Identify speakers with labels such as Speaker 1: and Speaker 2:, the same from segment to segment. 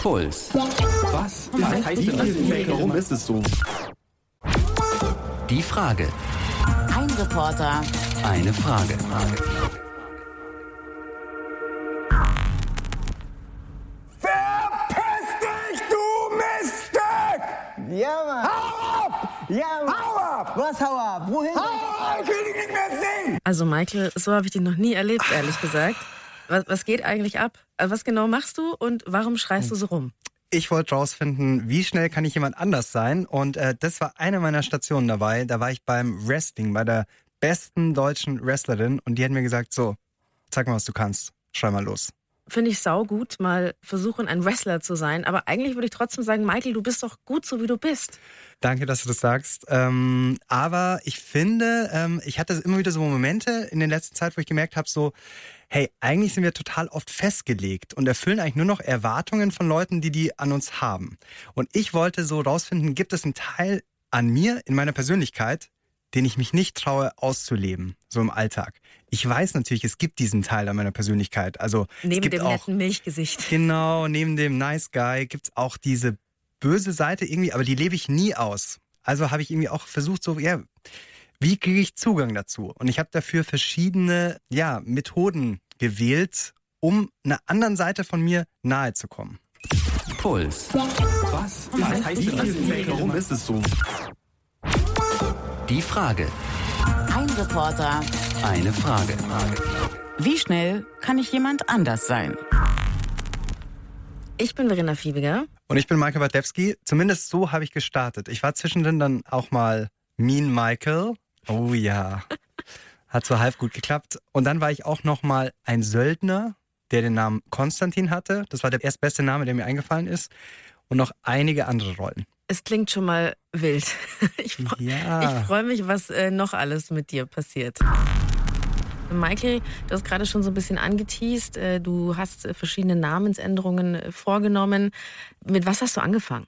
Speaker 1: Puls. Was? Was heißt denn das? Warum ist es so? Die Frage.
Speaker 2: Ein Reporter,
Speaker 1: Eine Frage.
Speaker 3: Verpiss dich, du Miststück!
Speaker 4: Ja, Mann.
Speaker 3: Hau ab!
Speaker 4: Ja, Mann.
Speaker 3: Hau ab!
Speaker 4: Was, hau ab? Wohin?
Speaker 3: Hau ab! Ich will dich nicht mehr sehen!
Speaker 5: Also Michael, so habe ich dich noch nie erlebt, ehrlich gesagt. Was, was geht eigentlich ab? Also Was genau machst du und warum schreist du so rum?
Speaker 6: Ich wollte rausfinden, wie schnell kann ich jemand anders sein? Und äh, das war eine meiner Stationen dabei. Da war ich beim Wrestling, bei der besten deutschen Wrestlerin. Und die hat mir gesagt, so, zeig mal, was du kannst. Schrei mal los.
Speaker 5: Finde ich saugut, mal versuchen, ein Wrestler zu sein. Aber eigentlich würde ich trotzdem sagen, Michael, du bist doch gut so, wie du bist.
Speaker 6: Danke, dass du das sagst. Ähm, aber ich finde, ähm, ich hatte immer wieder so Momente in der letzten Zeit, wo ich gemerkt habe, so, hey, eigentlich sind wir total oft festgelegt und erfüllen eigentlich nur noch Erwartungen von Leuten, die die an uns haben. Und ich wollte so rausfinden, gibt es einen Teil an mir, in meiner Persönlichkeit, den ich mich nicht traue auszuleben, so im Alltag. Ich weiß natürlich, es gibt diesen Teil an meiner Persönlichkeit. Also es
Speaker 5: Neben
Speaker 6: gibt
Speaker 5: dem
Speaker 6: auch
Speaker 5: netten Milchgesicht.
Speaker 6: Genau, neben dem Nice Guy gibt's auch diese böse Seite irgendwie, aber die lebe ich nie aus. Also habe ich irgendwie auch versucht, so, ja, wie kriege ich Zugang dazu? Und ich habe dafür verschiedene, ja, Methoden gewählt, um einer anderen Seite von mir nahe zu kommen.
Speaker 1: Puls. Was? Was heißt denn das? Warum ist es so? Die Frage.
Speaker 2: ein Reporter.
Speaker 1: Eine Frage.
Speaker 2: Wie schnell kann ich jemand anders sein?
Speaker 5: Ich bin Verena Fiebiger.
Speaker 6: Und ich bin Michael Badewski. Zumindest so habe ich gestartet. Ich war zwischendrin dann auch mal Mean Michael. Oh ja. Hat so halb gut geklappt. Und dann war ich auch noch mal ein Söldner, der den Namen Konstantin hatte. Das war der erstbeste Name, der mir eingefallen ist. Und noch einige andere Rollen.
Speaker 5: Es klingt schon mal wild. Ich, fre
Speaker 6: Ja.
Speaker 5: ich freue mich, was äh, noch alles mit dir passiert. Michael, du hast gerade schon so ein bisschen angeteased. Äh, du hast äh, verschiedene Namensänderungen äh, vorgenommen. Mit was hast du angefangen?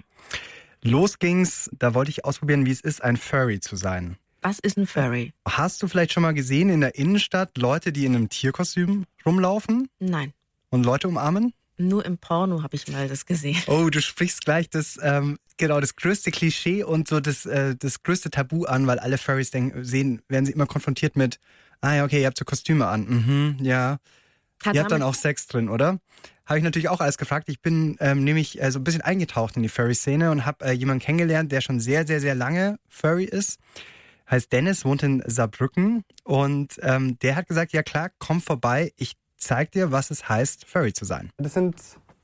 Speaker 6: Los ging's, da wollte ich ausprobieren, wie es ist, ein Furry zu sein.
Speaker 5: Was ist ein Furry?
Speaker 6: Hast du vielleicht schon mal gesehen in der Innenstadt Leute, die in einem Tierkostüm rumlaufen
Speaker 5: Nein,
Speaker 6: und Leute umarmen?
Speaker 5: nur im Porno habe ich mal das gesehen.
Speaker 6: Oh, du sprichst gleich das, ähm, genau, das größte Klischee und so das, äh, das größte Tabu an, weil alle Furries denken, sehen, werden sie immer konfrontiert mit, ah ja, okay, ihr habt so Kostüme an. Mhm, ja.
Speaker 5: Hat
Speaker 6: ihr habt dann auch Sex drin, oder? Habe ich natürlich auch alles gefragt. Ich bin ähm, nämlich äh, so ein bisschen eingetaucht in die Furry-Szene und habe äh, jemanden kennengelernt, der schon sehr, sehr, sehr lange Furry ist. Heißt Dennis, wohnt in Saarbrücken und ähm, der hat gesagt, ja klar, komm vorbei, ich zeig dir, was es heißt, Furry zu sein.
Speaker 7: Das sind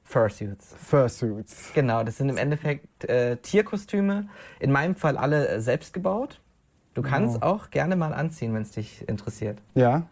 Speaker 8: Fursuits.
Speaker 7: Fursuits.
Speaker 8: Genau, das sind im Endeffekt äh, Tierkostüme. In meinem Fall alle äh, selbst gebaut. Du kannst auch gerne mal anziehen, wenn es dich interessiert.
Speaker 7: Ja.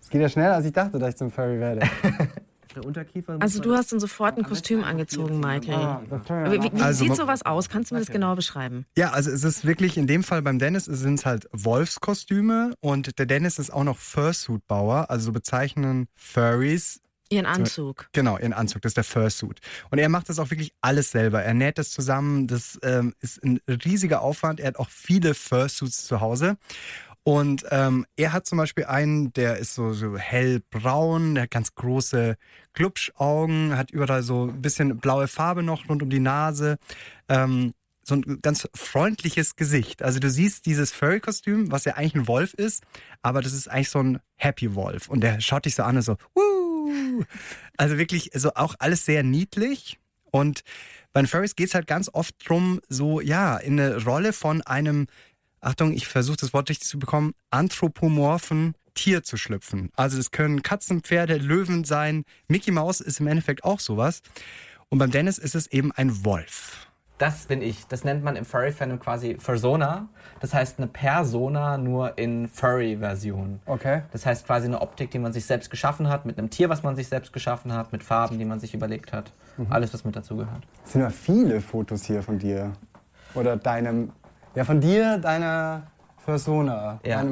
Speaker 7: Es geht ja schneller, als ich dachte, dass ich zum Furry werde.
Speaker 8: Der Unterkiefer.
Speaker 5: Also du hast dann sofort ein Kostüm angezogen, Michael.
Speaker 7: Ah,
Speaker 5: Wie, wie,
Speaker 6: Also
Speaker 5: sieht sowas aus? Kannst du mir das genau beschreiben?
Speaker 6: Ja, also es ist wirklich in dem Fall beim Dennis sind es halt Wolfskostüme und der Dennis ist auch noch Fursuit-Bauer, also so bezeichnen Furries
Speaker 5: Ihren Anzug.
Speaker 6: Genau, ihren Anzug, das ist der Fursuit. Und er macht das auch wirklich alles selber. Er näht das zusammen, das ähm, ist ein riesiger Aufwand. Er hat auch viele Fursuits zu Hause. Und ähm, er hat zum Beispiel einen, der ist so, so hellbraun, der hat ganz große Glubschaugen, hat überall so ein bisschen blaue Farbe noch rund um die Nase. Ähm, so ein ganz freundliches Gesicht. Also du siehst dieses Furry-Kostüm, was ja eigentlich ein Wolf ist, aber das ist eigentlich so ein Happy Wolf. Und der schaut dich so an und so, Wuh! Also wirklich, so auch alles sehr niedlich. Und bei den Furries geht es halt ganz oft drum, so, ja, in eine Rolle von einem, Achtung, ich versuche das Wort richtig zu bekommen, anthropomorphen Tier zu schlüpfen. Also das können Katzen, Pferde, Löwen sein. Mickey Mouse ist im Endeffekt auch sowas. Und beim Dennis ist es eben ein Wolf.
Speaker 8: Das bin ich. Das nennt man im Furry-Fandom quasi Fursona. Das heißt eine Persona nur in Furry-Version.
Speaker 7: Okay.
Speaker 8: Das heißt quasi eine Optik, die man sich selbst geschaffen hat, mit einem Tier, was man sich selbst geschaffen hat, mit Farben, die man sich überlegt hat. Alles, was mit dazugehört.
Speaker 7: Es sind ja viele Fotos hier von dir. Oder deinem. Ja, von dir, deiner Persona.
Speaker 8: Ja.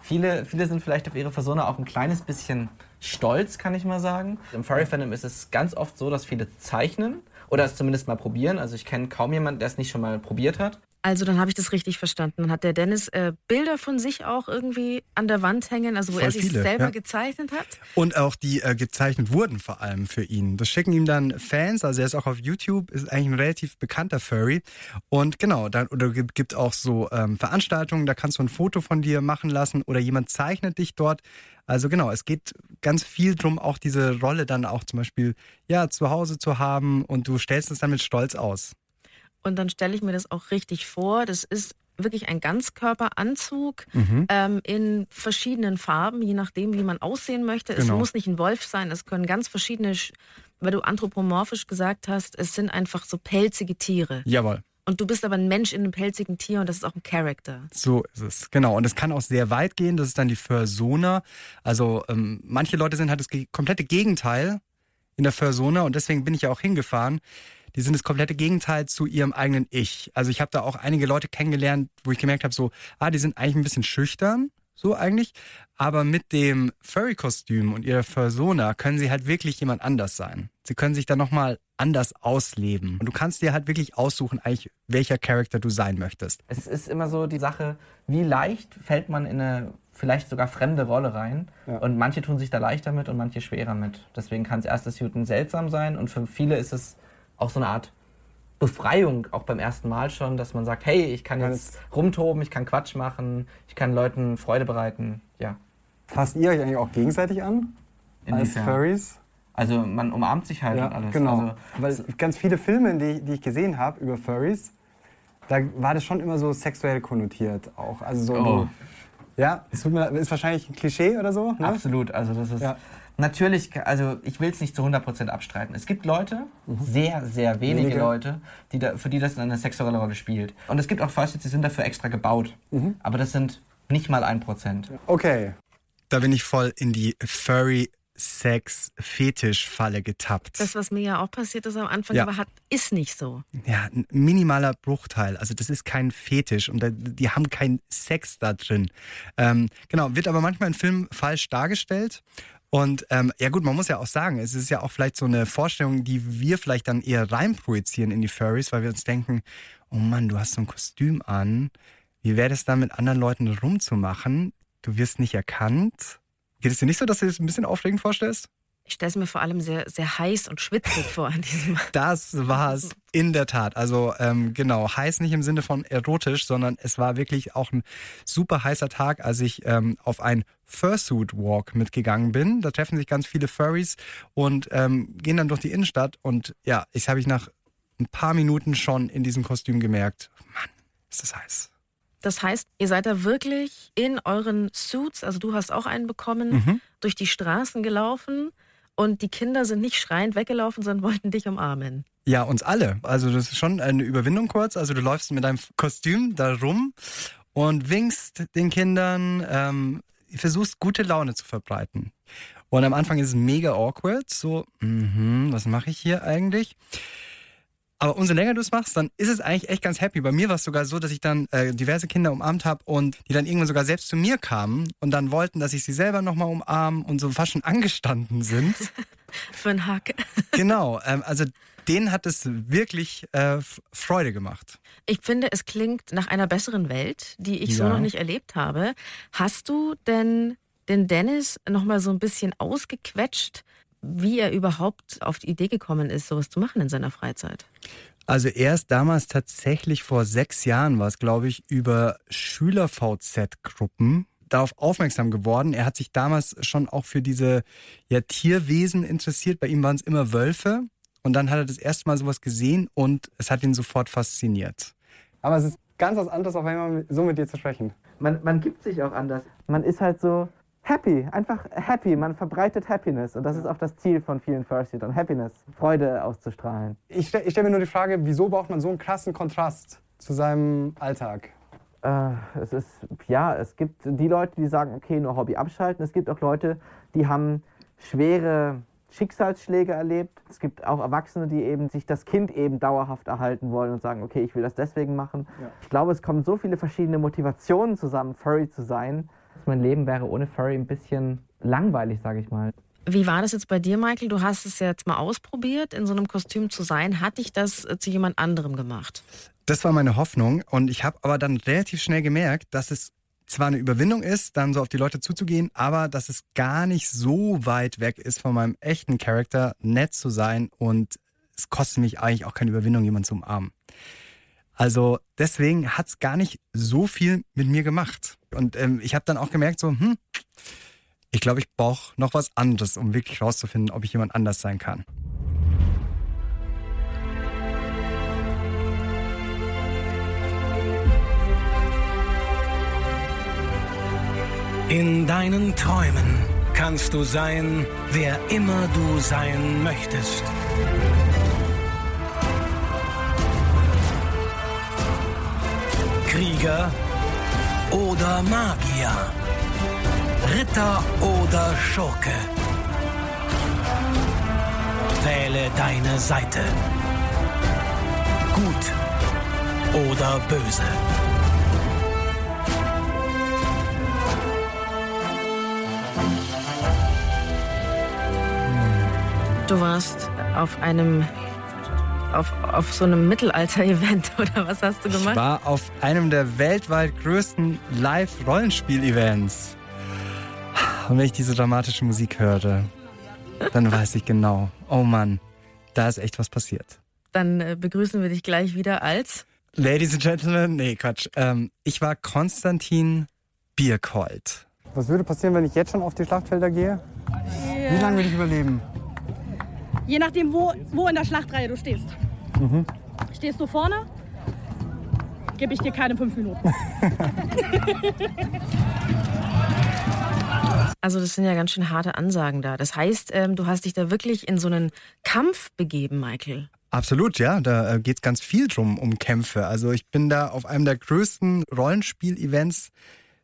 Speaker 8: Viele, viele sind vielleicht auf ihre Persona auch ein kleines bisschen stolz, kann ich mal sagen. Im Furry-Fandom ist es ganz oft so, dass viele zeichnen oder es zumindest mal probieren. Also ich kenne kaum jemanden, der es nicht schon mal probiert hat.
Speaker 5: Also dann habe ich das richtig verstanden. Dann hat der Dennis äh, Bilder von sich auch irgendwie an der Wand hängen, also wo
Speaker 6: Voll
Speaker 5: er sich
Speaker 6: viele,
Speaker 5: selber
Speaker 6: ja.
Speaker 5: gezeichnet hat.
Speaker 6: Und auch die äh, gezeichnet wurden vor allem für ihn. Das schicken ihm dann Fans, also er ist auch auf YouTube, ist eigentlich ein relativ bekannter Furry. Und genau, dann oder gibt, gibt auch so ähm, Veranstaltungen, da kannst du ein Foto von dir machen lassen oder jemand zeichnet dich dort. Also genau, es geht ganz viel drum, auch diese Rolle dann auch zum Beispiel ja zu Hause zu haben und du stellst es dann mit Stolz aus.
Speaker 5: Und dann stelle ich mir das auch richtig vor. Das ist wirklich ein Ganzkörperanzug
Speaker 6: Mhm.
Speaker 5: ähm, in verschiedenen Farben, je nachdem, wie man aussehen möchte. Es
Speaker 6: Genau.
Speaker 5: muss nicht ein Wolf sein, es können ganz verschiedene, Sch- weil du anthropomorphisch gesagt hast, es sind einfach so pelzige Tiere.
Speaker 6: Jawohl.
Speaker 5: Und du bist aber ein Mensch in einem pelzigen Tier und das ist auch ein Charakter.
Speaker 6: So ist es, genau. Und es kann auch sehr weit gehen. Das ist dann die Fursona. Also ähm, manche Leute sind halt das komplette Gegenteil in der Fursona und deswegen bin ich ja auch hingefahren. Die sind das komplette Gegenteil zu ihrem eigenen Ich. Also ich habe da auch einige Leute kennengelernt, wo ich gemerkt habe, so, ah, die sind eigentlich ein bisschen schüchtern, so eigentlich. Aber mit dem Furry-Kostüm und ihrer Fursona können sie halt wirklich jemand anders sein. Sie können sich dann nochmal anders ausleben. Und du kannst dir halt wirklich aussuchen, eigentlich, welcher Charakter du sein möchtest.
Speaker 8: Es ist immer so die Sache, wie leicht fällt man in eine vielleicht sogar fremde Rolle rein.
Speaker 7: Ja.
Speaker 8: Und manche tun sich da leichter mit und manche schwerer mit. Deswegen kann es erstes Shooten seltsam sein und für viele ist es auch so eine Art Befreiung, auch beim ersten Mal schon, dass man sagt, hey, ich kann jetzt rumtoben, ich kann Quatsch machen, ich kann Leuten Freude bereiten. Ja.
Speaker 7: Fasst ihr euch eigentlich auch gegenseitig an? Als
Speaker 8: Inwiefern?
Speaker 7: Furries?
Speaker 8: Also man umarmt sich halt und alles.
Speaker 7: genau.
Speaker 8: Also,
Speaker 7: Weil ganz viele Filme, die, die ich gesehen habe über Furries, da war das schon immer so sexuell konnotiert auch. Also so,
Speaker 8: Oh.
Speaker 7: ja, es ist wahrscheinlich ein Klischee oder so. Ne?
Speaker 8: Absolut, also das ist
Speaker 7: Ja.
Speaker 8: Natürlich, also ich will es nicht zu 100% abstreiten. Es gibt Leute, sehr, sehr wenige,
Speaker 7: Wenige.
Speaker 8: Leute, die da, für die das eine sexuelle Rolle spielt. Und es gibt auch Fursuits, die sind dafür extra gebaut. Aber das sind nicht mal ein Prozent.
Speaker 7: Okay.
Speaker 6: Da bin ich voll in die Furry Sex Fetisch-Falle getappt.
Speaker 5: Das, was mir ja auch passiert ist am Anfang,
Speaker 6: Ja.
Speaker 5: aber hat, ist nicht so.
Speaker 6: ja, ein minimaler Bruchteil. Also das ist kein Fetisch und da, die haben keinen Sex da drin. Ähm, genau, wird aber manchmal in Filmen falsch dargestellt. Und ähm, ja gut, man muss ja auch sagen, es ist ja auch vielleicht so eine Vorstellung, die wir vielleicht dann eher reinprojizieren in die Furries, weil wir uns denken, oh Mann, du hast so ein Kostüm an. Wie wäre das dann mit anderen Leuten rumzumachen? Du wirst nicht erkannt. Geht es dir nicht so, dass du dir das ein bisschen aufregend vorstellst?
Speaker 5: Ich stelle es mir vor allem sehr, sehr heiß und schwitzig vor an diesem.
Speaker 6: Das war es in der Tat. Also ähm, genau, heiß nicht im Sinne von erotisch, sondern es war wirklich auch ein super heißer Tag, als ich ähm, auf ein Fursuit Walk mitgegangen bin. Da treffen sich ganz viele Furries und ähm, gehen dann durch die Innenstadt. Und ja, ich habe ich nach ein paar Minuten schon in diesem Kostüm gemerkt, Mann, ist das heiß.
Speaker 5: Das heißt, ihr seid da wirklich in euren Suits, also du hast auch einen bekommen,
Speaker 6: Mhm.
Speaker 5: durch die Straßen gelaufen und die Kinder sind nicht schreiend weggelaufen, sondern wollten dich umarmen.
Speaker 6: Ja, uns alle. Also das ist schon eine Überwindung kurz. Also du läufst mit deinem Kostüm da rum und winkst den Kindern, ähm, versuchst gute Laune zu verbreiten. Und am Anfang ist es mega awkward, so, mhm, was mache ich hier eigentlich? Aber umso länger du es machst, dann ist es eigentlich echt ganz happy. Bei mir war es sogar so, dass ich dann äh, diverse Kinder umarmt habe und die dann irgendwann sogar selbst zu mir kamen und dann wollten, dass ich sie selber nochmal umarmen und so fast schon angestanden sind.
Speaker 5: Für einen Hack.
Speaker 6: Genau, ähm, also denen hat es wirklich äh, Freude gemacht.
Speaker 5: Ich finde, es klingt nach einer besseren Welt, die ich so
Speaker 6: Ja.
Speaker 5: noch nicht erlebt habe. Hast du denn den Dennis noch mal so ein bisschen ausgequetscht, wie er überhaupt auf die Idee gekommen ist, sowas zu machen in seiner Freizeit?
Speaker 6: Also erst damals tatsächlich vor sechs Jahren war es, glaube ich, über Schüler-VZ-Gruppen darauf aufmerksam geworden. Er hat sich damals schon auch für diese ja, Tierwesen interessiert. Bei ihm waren es immer Wölfe. Und dann hat er das erste Mal sowas gesehen und es hat ihn sofort fasziniert.
Speaker 7: Aber es ist ganz was anderes, auf einmal so mit dir zu sprechen.
Speaker 8: Man, man gibt sich auch anders. Man ist halt so happy, einfach happy. Man verbreitet Happiness. Und das ist auch das Ziel von vielen Fursuitern. Happiness, Freude auszustrahlen.
Speaker 7: Ich, stell- ich stelle mir nur die Frage, wieso braucht man so einen krassen Kontrast zu seinem Alltag?
Speaker 8: Äh, es ist, ja, es gibt die Leute, die sagen, okay, nur Hobby abschalten. Es gibt auch Leute, die haben schwere Schicksalsschläge erlebt. Es gibt auch Erwachsene, die eben sich das Kind eben dauerhaft erhalten wollen und sagen, okay, ich will das deswegen machen.
Speaker 7: Ja.
Speaker 8: Ich glaube, es kommen so viele verschiedene Motivationen zusammen, Furry zu sein. Mein Leben wäre ohne Furry ein bisschen langweilig, sage ich mal.
Speaker 5: Wie war das jetzt bei dir, Michael? Du hast es jetzt mal ausprobiert, in so einem Kostüm zu sein. Hat dich das äh, zu jemand anderem gemacht?
Speaker 6: Das war meine Hoffnung und ich habe aber dann relativ schnell gemerkt, dass es zwar eine Überwindung ist, dann so auf die Leute zuzugehen, aber dass es gar nicht so weit weg ist von meinem echten Charakter, nett zu sein und es kostet mich eigentlich auch keine Überwindung, jemanden zu umarmen. Also deswegen hat es gar nicht so viel mit mir gemacht. Und ähm, ich habe dann auch gemerkt, so, hm, ich glaube, ich brauche noch was anderes, um wirklich rauszufinden, ob ich jemand anders sein kann.
Speaker 4: In deinen Träumen kannst du sein, wer immer du sein möchtest. Krieger oder Magier, Ritter oder Schurke. Wähle deine Seite. Gut oder böse.
Speaker 5: Du warst auf einem auf, auf so einem Mittelalter-Event oder was hast du
Speaker 6: Ich
Speaker 5: gemacht?
Speaker 6: war auf einem der weltweit größten Live-Rollenspiel-Events. Und wenn ich diese dramatische Musik höre, dann weiß ich genau, oh Mann, da ist echt was passiert.
Speaker 5: Dann äh, begrüßen wir dich gleich wieder als.
Speaker 6: Ladies and Gentlemen, nee, Quatsch. Ähm, ich war Konstantin Bierkold.
Speaker 7: Was würde passieren, wenn ich jetzt schon auf die Schlachtfelder gehe? Wie lange will ich überleben?
Speaker 9: Je nachdem, wo, wo in der Schlachtreihe du stehst. Stehst du vorne, gebe ich dir keine fünf Minuten.
Speaker 5: Also das sind ja ganz schön harte Ansagen da. Das heißt, ähm, du hast dich da wirklich in so einen Kampf begeben, Michael.
Speaker 6: Absolut, ja. Da äh, geht's ganz viel drum, um Kämpfe. Also ich bin da auf einem der größten Rollenspiel-Events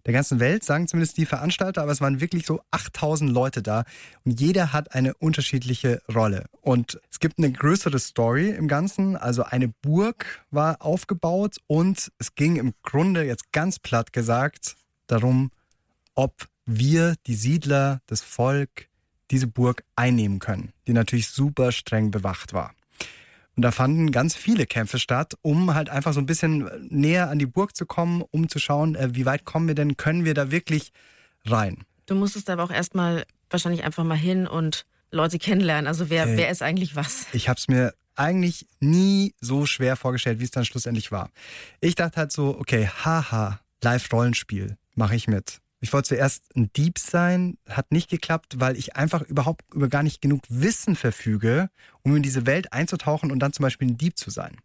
Speaker 6: der ganzen Welt, sagen zumindest die Veranstalter, aber es waren wirklich so 8000 Leute da und jeder hat eine unterschiedliche Rolle. Und es gibt eine größere Story im Ganzen, also eine Burg war aufgebaut und es ging im Grunde jetzt ganz platt gesagt darum, ob wir, die Siedler, das Volk, diese Burg einnehmen können, die natürlich super streng bewacht war. Und da fanden ganz viele Kämpfe statt, um halt einfach so ein bisschen näher an die Burg zu kommen, um zu schauen, äh, wie weit kommen wir denn, können wir da wirklich rein?
Speaker 5: Du musstest aber auch erstmal wahrscheinlich einfach mal hin und Leute kennenlernen. Also wer,
Speaker 6: Äh.
Speaker 5: wer ist eigentlich was?
Speaker 6: Ich habe es mir eigentlich nie so schwer vorgestellt, wie es dann schlussendlich war. Ich dachte halt so, okay, haha, Live-Rollenspiel, mache ich mit. Ich wollte zuerst ein Dieb sein, hat nicht geklappt, weil ich einfach überhaupt über gar nicht genug Wissen verfüge, um in diese Welt einzutauchen und dann zum Beispiel ein Dieb zu sein.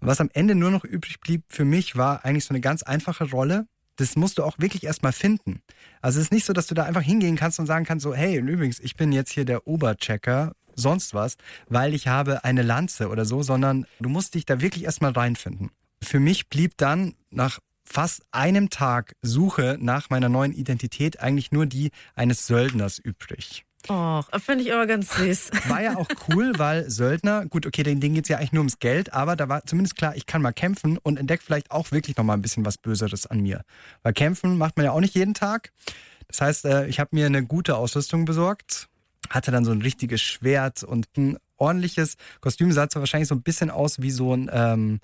Speaker 6: Was am Ende nur noch übrig blieb für mich, war eigentlich so eine ganz einfache Rolle. Das musst du auch wirklich erstmal finden. Also es ist nicht so, dass du da einfach hingehen kannst und sagen kannst, so, hey, übrigens, ich bin jetzt hier der Oberchecker, sonst was, weil ich habe eine Lanze oder so, sondern du musst dich da wirklich erstmal reinfinden. Für mich blieb dann nach fast einem Tag Suche nach meiner neuen Identität eigentlich nur die eines Söldners übrig.
Speaker 5: Oh, finde ich aber ganz süß.
Speaker 6: War ja auch cool, weil Söldner, gut, okay, den Ding geht's ja eigentlich nur ums Geld, aber da war zumindest klar, ich kann mal kämpfen und entdecke vielleicht auch wirklich nochmal ein bisschen was Böseres an mir. Weil kämpfen macht man ja auch nicht jeden Tag. Das heißt, äh, ich habe mir eine gute Ausrüstung besorgt, hatte dann so ein richtiges Schwert und ein ordentliches Kostüm, sah zwar wahrscheinlich so ein bisschen aus wie so ein, ähm,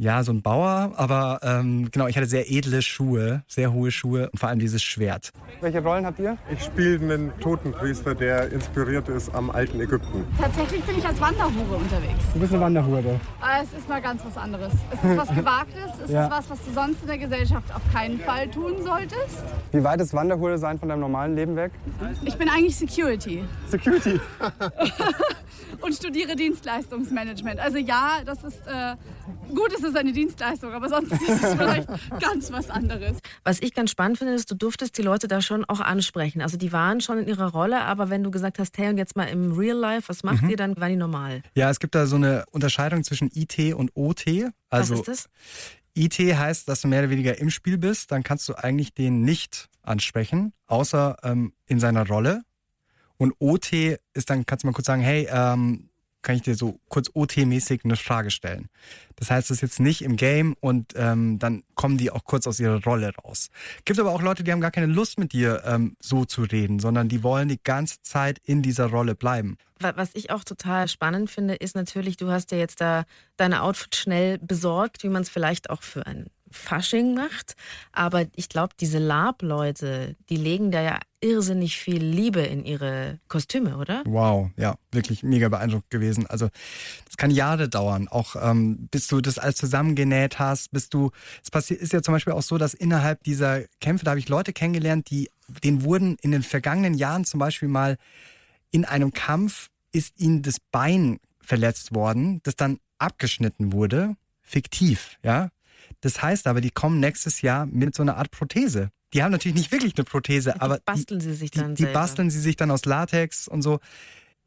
Speaker 6: ja, so ein Bauer, aber ähm, genau, ich hatte sehr edle Schuhe, sehr hohe Schuhe und vor allem dieses Schwert.
Speaker 7: Welche Rollen habt ihr?
Speaker 10: Ich spiele einen Totenpriester, der inspiriert ist am alten Ägypten.
Speaker 9: Tatsächlich bin ich als Wanderhure unterwegs.
Speaker 7: Du bist eine Wanderhure.
Speaker 9: Aber es ist mal ganz was anderes. Es ist was Gewagtes. Es
Speaker 7: Ja.
Speaker 9: ist was, was du sonst in der Gesellschaft auf keinen Fall tun solltest.
Speaker 7: Wie weit ist Wanderhure sein von deinem normalen Leben weg?
Speaker 9: Ich bin eigentlich Security
Speaker 7: Security.
Speaker 9: und studiere Dienstleistungsmanagement. Also ja, das ist äh, gut, es ist eine Dienstleistung, aber sonst ist es vielleicht ganz was anderes.
Speaker 5: Was ich ganz spannend finde, ist, du durftest die Leute da schon auch ansprechen. Also die waren schon in ihrer Rolle, aber wenn du gesagt hast, hey, und jetzt mal im Real Life, was macht
Speaker 6: Mhm.
Speaker 5: ihr, dann waren die normal.
Speaker 6: Ja, es gibt da so eine Unterscheidung zwischen IT und OT. Also
Speaker 5: was ist das?
Speaker 6: IT heißt, dass du mehr oder weniger im Spiel bist, dann kannst du eigentlich den nicht ansprechen, außer ähm, in seiner Rolle. Und OT ist dann, kannst du mal kurz sagen, hey, ähm, kann ich dir so kurz OT-mäßig eine Frage stellen. Das heißt, es ist jetzt nicht im Game und ähm, dann kommen die auch kurz aus ihrer Rolle raus. Gibt aber auch Leute, die haben gar keine Lust mit dir ähm, so zu reden, sondern die wollen die ganze Zeit in dieser Rolle bleiben.
Speaker 5: Wa- Was ich auch total spannend finde, ist natürlich, du hast ja jetzt da deine Outfit schnell besorgt, wie man es vielleicht auch für ein Fasching macht. Aber ich glaube, diese Lab-Leute, die legen da ja irrsinnig viel Liebe in ihre Kostüme, oder?
Speaker 6: Wow, ja, wirklich mega beeindruckt gewesen. Also das kann Jahre dauern, auch ähm, bis du das alles zusammengenäht hast, bis du, es passiert ist ja zum Beispiel auch so, dass innerhalb dieser Kämpfe, da habe ich Leute kennengelernt, die, denen wurden in den vergangenen Jahren zum Beispiel mal in einem Kampf ist ihnen das Bein verletzt worden, das dann abgeschnitten wurde, fiktiv, ja. Das heißt aber, die kommen nächstes Jahr mit so einer Art Prothese. Die haben natürlich nicht wirklich eine Prothese, aber
Speaker 5: basteln sie sich dann
Speaker 6: die, die basteln sie sich dann aus Latex und so.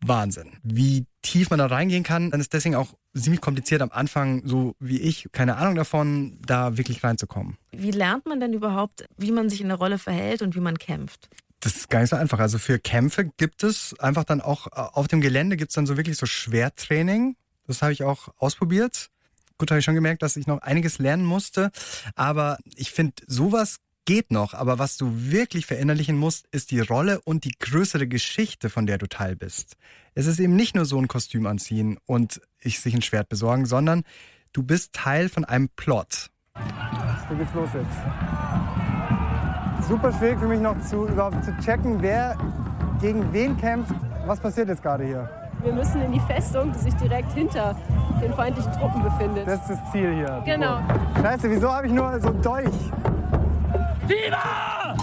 Speaker 6: Wahnsinn. Wie tief man da reingehen kann, dann ist deswegen auch ziemlich kompliziert am Anfang, so wie ich, keine Ahnung davon, da wirklich reinzukommen.
Speaker 5: Wie lernt man denn überhaupt, wie man sich in der Rolle verhält und wie man kämpft?
Speaker 6: Das ist gar nicht so einfach. Also für Kämpfe gibt es einfach dann auch, äh, auf dem Gelände gibt es dann so wirklich so Schwertraining. Das habe ich auch ausprobiert. Gut, habe ich schon gemerkt, dass ich noch einiges lernen musste. Aber ich finde, sowas geht noch. Aber was du wirklich verinnerlichen musst, ist die Rolle und die größere Geschichte, von der du Teil bist. Es ist eben nicht nur so ein Kostüm anziehen und ich sich ein Schwert besorgen, sondern du bist Teil von einem Plot.
Speaker 7: So geht's los jetzt. Super schwierig für mich noch zu, überhaupt zu checken, wer gegen wen kämpft. Was passiert jetzt gerade hier?
Speaker 11: Wir müssen in die Festung, die sich direkt hinter den feindlichen Truppen befindet.
Speaker 7: Das ist das Ziel hier.
Speaker 11: Genau.
Speaker 7: Scheiße, wieso habe ich nur so einen Dolch?
Speaker 3: Viva!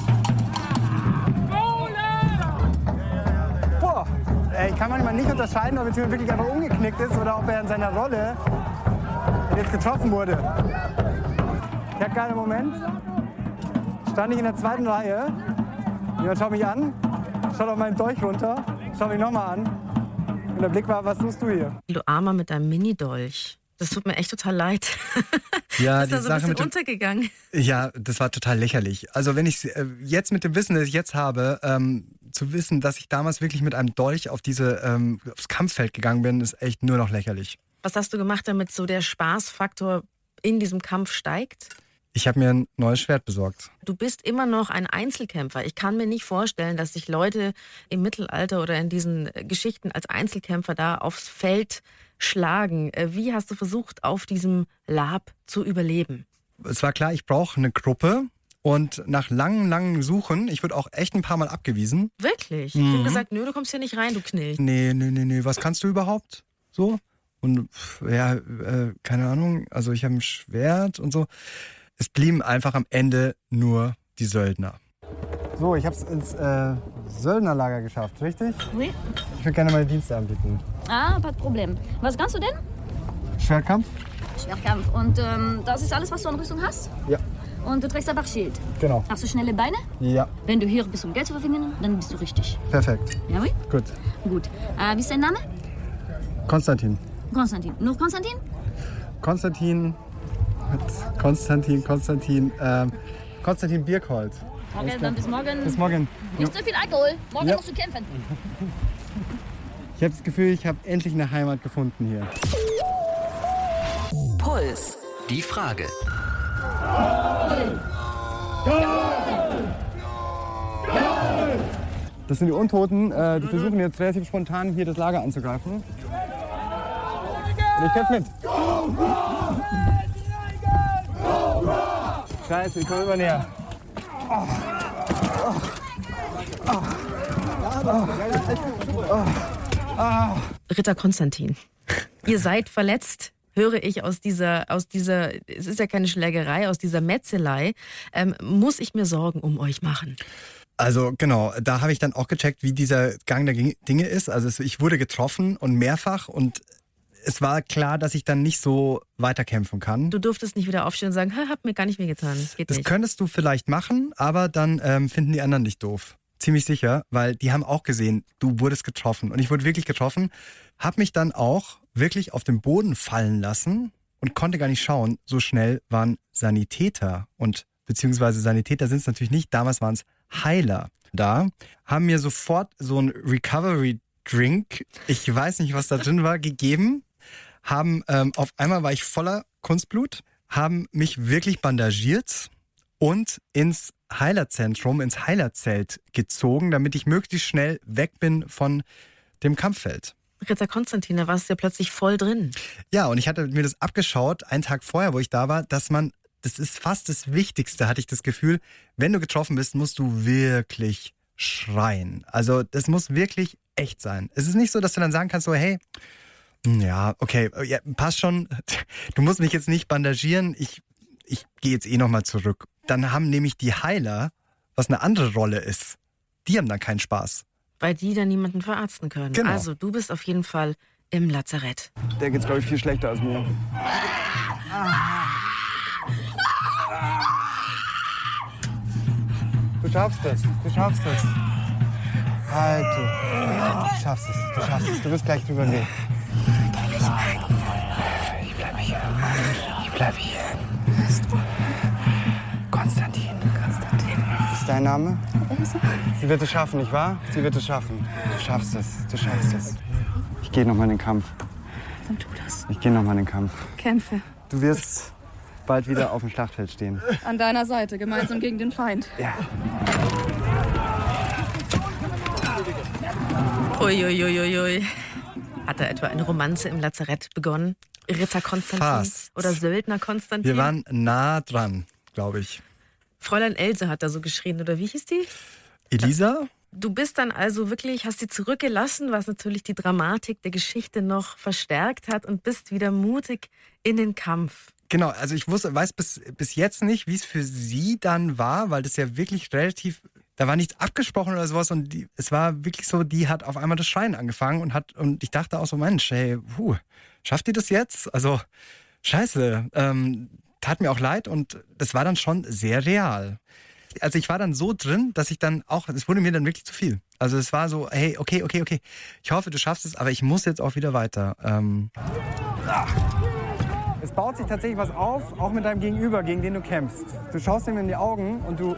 Speaker 7: Boah, ey, ich kann manchmal nicht unterscheiden, ob jetzt jemand wirklich einfach umgeknickt ist oder ob er in seiner Rolle jetzt getroffen wurde. Ich habe gerade einen Moment, stand ich in der zweiten Reihe, jemand schaut mich an, schaut auf meinen Dolch runter, schaut mich nochmal an und der Blick war, was tust du hier?
Speaker 5: Du Armer mit deinem Mini-Dolch. Das tut mir echt total leid.
Speaker 6: Ja,
Speaker 5: das ist da
Speaker 6: die
Speaker 5: ein
Speaker 6: Sache
Speaker 5: bisschen
Speaker 6: mit dem-
Speaker 5: untergegangen.
Speaker 6: Ja, das war total lächerlich. Also wenn ich äh, jetzt mit dem Wissen, das ich jetzt habe, ähm, zu wissen, dass ich damals wirklich mit einem Dolch auf diese ähm, aufs Kampffeld gegangen bin, ist echt nur noch lächerlich.
Speaker 5: Was hast du gemacht, damit so der Spaßfaktor in diesem Kampf steigt?
Speaker 6: Ich habe mir ein neues Schwert besorgt.
Speaker 5: Du bist immer noch ein Einzelkämpfer. Ich kann mir nicht vorstellen, dass sich Leute im Mittelalter oder in diesen Geschichten als Einzelkämpfer da aufs Feld schlagen. Äh, Wie hast du versucht, auf diesem Lab zu überleben?
Speaker 6: Es war klar, ich brauche eine Gruppe und nach langen, langen Suchen, ich wurde auch echt ein paar Mal abgewiesen.
Speaker 5: Wirklich? Ich
Speaker 6: Mhm.
Speaker 5: habe gesagt, nö, du kommst hier nicht rein, du Knilch.
Speaker 6: Nee, nee, nee, nee, was kannst du überhaupt? So? Und ja, äh, keine Ahnung, also ich habe ein Schwert und so. Es blieben einfach am Ende nur die Söldner.
Speaker 7: So, ich habe es ins äh, Söldnerlager geschafft, richtig?
Speaker 12: Oui.
Speaker 7: Ich würde gerne meine Dienste anbieten.
Speaker 12: Ah, de Problem. Was kannst du denn?
Speaker 7: Schwertkampf?
Speaker 12: Schwertkampf. Und ähm, das ist alles, was du an Rüstung hast?
Speaker 7: Ja.
Speaker 12: Und du trägst einfach Schild.
Speaker 7: Genau.
Speaker 12: Hast du schnelle Beine?
Speaker 7: Ja,
Speaker 12: Wenn du hier bist, um Geld zu verdienen, dann bist du richtig.
Speaker 7: perfekt.
Speaker 12: Ja, oui?
Speaker 7: Gut.
Speaker 12: Gut. Äh, wie ist dein Name?
Speaker 7: Konstantin.
Speaker 12: Konstantin. Nur Konstantin?
Speaker 7: Konstantin. Konstantin, Konstantin. Ähm, Konstantin Birkhold.
Speaker 12: Okay, dann bis morgen.
Speaker 7: Bis morgen.
Speaker 12: Nicht zu viel Alkohol. Morgen
Speaker 7: Ja.
Speaker 12: musst du kämpfen.
Speaker 7: Ich habe das Gefühl, ich habe endlich eine Heimat gefunden hier.
Speaker 2: Puls.
Speaker 1: Die Frage.
Speaker 7: Das sind die Untoten. Äh, die versuchen jetzt relativ spontan hier das Lager anzugreifen. Und ich kämpfe mit. Scheiße, ich komme immer näher.
Speaker 5: Ritter Konstantin, ihr seid verletzt, höre ich aus dieser, aus dieser, es ist ja keine Schlägerei, aus dieser Metzelei. Ähm, muss ich mir Sorgen um euch machen?
Speaker 6: Also genau, da habe ich dann auch gecheckt, wie dieser Gang der Dinge ist. Also ich wurde getroffen und mehrfach und es war klar, dass ich dann nicht so weiterkämpfen kann.
Speaker 5: Du durftest nicht wieder aufstehen und sagen, "Ha, hab mir gar nicht mehr getan. Geht
Speaker 6: Das
Speaker 5: nicht.
Speaker 6: könntest du vielleicht machen, aber dann ähm, finden die anderen dich doof. Ziemlich sicher, weil die haben auch gesehen, du wurdest getroffen. Und ich wurde wirklich getroffen, hab mich dann auch wirklich auf den Boden fallen lassen und konnte gar nicht schauen. So schnell waren Sanitäter und beziehungsweise Sanitäter sind es natürlich nicht, damals waren es Heiler da, haben mir sofort so ein Recovery Drink, ich weiß nicht, was da drin war, gegeben. Haben, ähm, auf einmal war ich voller Kunstblut, haben mich wirklich bandagiert und ins Heilerzentrum, ins Heilerzelt gezogen, damit ich möglichst schnell weg bin von dem Kampffeld.
Speaker 5: Ritter Konstantin, da warst du ja plötzlich voll drin.
Speaker 6: Ja, und ich hatte mir das abgeschaut, einen Tag vorher, wo ich da war, dass man, das ist fast das Wichtigste, hatte ich das Gefühl, wenn du getroffen bist, musst du wirklich schreien. Also das muss wirklich echt sein. Es ist nicht so, dass du dann sagen kannst, so, hey, ja, okay, ja, passt schon. Du musst mich jetzt nicht bandagieren. Ich, ich gehe jetzt eh nochmal zurück. Dann haben nämlich die Heiler, was eine andere Rolle ist, die haben dann keinen Spaß.
Speaker 5: Weil die dann niemanden verarzten können.
Speaker 6: Genau.
Speaker 5: Also du bist auf jeden Fall im Lazarett.
Speaker 7: Der geht's, glaube ich, viel schlechter als mir. Du schaffst es, du schaffst es. Halt, du. Du schaffst es, du schaffst es. Du wirst gleich drüber gehen. Ich bleibe hier. Ich bleibe hier. Dein Name? Sie wird es schaffen, nicht wahr? Sie wird es schaffen. Du schaffst es, du schaffst es. Ich gehe noch mal in den Kampf.
Speaker 9: Dann tu das.
Speaker 7: Ich gehe noch mal in den Kampf.
Speaker 9: Kämpfe.
Speaker 7: Du wirst bald wieder auf dem Schlachtfeld stehen.
Speaker 9: An deiner Seite, gemeinsam gegen den Feind.
Speaker 7: Ja.
Speaker 5: Uiuiuiui. Hat da etwa eine Romanze im Lazarett begonnen? Ritter Konstantin
Speaker 6: Fast.
Speaker 5: oder Söldner Konstantin?
Speaker 6: Wir waren nah dran, glaube ich.
Speaker 5: Fräulein Else hat da so geschrien, oder wie hieß die?
Speaker 6: Elisa?
Speaker 5: Du bist dann also wirklich, hast sie zurückgelassen, was natürlich die Dramatik der Geschichte noch verstärkt hat und bist wieder mutig in den Kampf.
Speaker 6: Genau, also ich wusste, weiß bis, bis jetzt nicht, wie es für sie dann war, weil das ja wirklich relativ, da war nichts abgesprochen oder sowas und die, es war wirklich so, die hat auf einmal das Schreien angefangen und hat, und ich dachte auch so, Mensch, hey, puh, schafft die das jetzt? Also, scheiße, ähm, tat mir auch leid und das war dann schon sehr real. Also ich war dann so drin, dass ich dann auch, es wurde mir dann wirklich zu viel. Also es war so, hey, okay, okay, okay, ich hoffe, du schaffst es, aber ich muss jetzt auch wieder weiter. Ähm,
Speaker 7: Es baut sich tatsächlich was auf, auch mit deinem Gegenüber, gegen den du kämpfst. Du schaust ihm in die Augen und du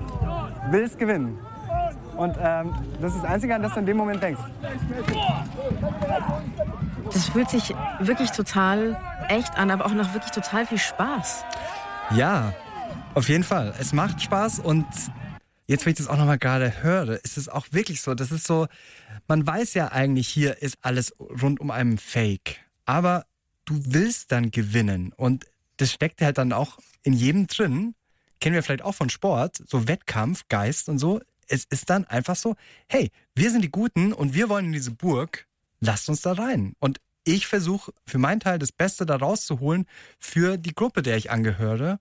Speaker 7: willst gewinnen. Und ähm, das ist das Einzige, an das du in dem Moment denkst.
Speaker 5: Das fühlt sich wirklich total echt an, aber auch noch wirklich total viel Spaß.
Speaker 6: Ja, auf jeden Fall. Es macht Spaß und jetzt, wenn ich das auch nochmal gerade höre, ist es auch wirklich so. Das ist so, man weiß ja eigentlich, hier ist alles rund um einen Fake. Aber du willst dann gewinnen und das steckt halt dann auch in jedem drin. Kennen wir vielleicht auch von Sport, so Wettkampf, Geist und so. Es ist dann einfach so, hey, wir sind die Guten und wir wollen in diese Burg, lasst uns da rein. Und ich versuche für meinen Teil das Beste da rauszuholen für die Gruppe, der ich angehöre.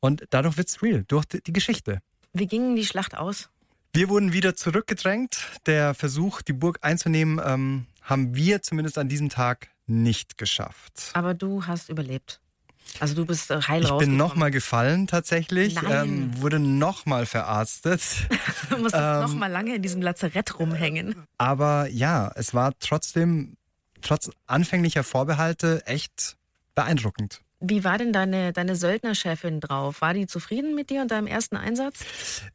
Speaker 6: Und dadurch wird's real, durch die Geschichte.
Speaker 5: Wie ging die Schlacht aus?
Speaker 6: Wir wurden wieder zurückgedrängt. Der Versuch, die Burg einzunehmen, ähm, haben wir zumindest an diesem Tag nicht geschafft.
Speaker 5: Aber du hast überlebt. Also du bist äh, heil
Speaker 6: Ich bin nochmal gefallen tatsächlich,
Speaker 5: Nein.
Speaker 6: ähm, wurde nochmal verarztet.
Speaker 5: Du musstest
Speaker 6: ähm,
Speaker 5: noch mal lange in diesem Lazarett rumhängen.
Speaker 6: Aber ja, es war trotzdem, trotz anfänglicher Vorbehalte, echt beeindruckend.
Speaker 5: Wie war denn deine, deine Söldnerchefin drauf? War die zufrieden mit dir und deinem ersten Einsatz?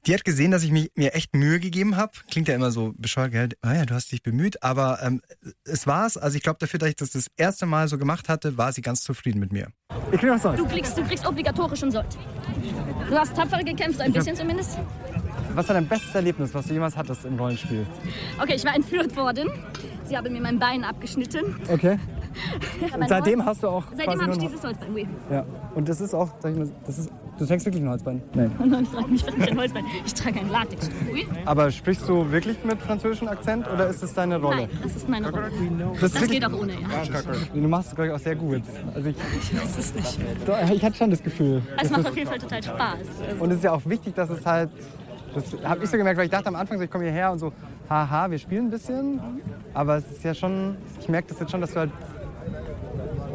Speaker 6: Die hat gesehen, dass ich mich, mir echt Mühe gegeben habe. Klingt ja immer so bescheuert, gell? Ah ja, du hast dich bemüht, aber ähm, es war's. Also ich glaube, dafür, dass ich das das erste Mal so gemacht hatte, war sie ganz zufrieden mit mir.
Speaker 7: Ich krieg was
Speaker 12: Du kriegst, du kriegst obligatorisch einen Sold. Du hast tapfer gekämpft, ein
Speaker 7: Ich hab-
Speaker 12: bisschen zumindest.
Speaker 7: Was war dein bestes Erlebnis, was du jemals hattest im Rollenspiel?
Speaker 12: Okay, ich war entführt worden. Sie haben mir mein Bein abgeschnitten.
Speaker 7: Okay. Und seitdem
Speaker 12: Holz-
Speaker 7: hast du auch
Speaker 12: Seitdem habe ich dieses Holzbein. Oui.
Speaker 7: Ja. Und das ist auch, sag ich mal, das ist, du trägst wirklich ein Holzbein? Nein.
Speaker 12: Nein, ich trage nicht wirklich ein Holzbein. Ich trage ein Latex. Oui.
Speaker 7: Aber sprichst du wirklich mit französischem Akzent oder ist es deine Rolle?
Speaker 12: Nein, das ist meine Rolle.
Speaker 7: Das
Speaker 12: Das, geht auch ohne, ja.
Speaker 7: Du machst es, glaube ich, auch sehr gut. Also ich,
Speaker 12: Ich weiß es nicht.
Speaker 7: Ich hatte schon das Gefühl.
Speaker 12: Es macht
Speaker 7: das-
Speaker 12: auf jeden Fall total Spaß. Also,
Speaker 7: Und es ist ja auch wichtig, dass es halt. Das habe ich so gemerkt, weil ich dachte am Anfang, so, ich komme hierher und so, haha, wir spielen ein bisschen. Aber es ist ja schon, ich merke das jetzt schon, dass du halt.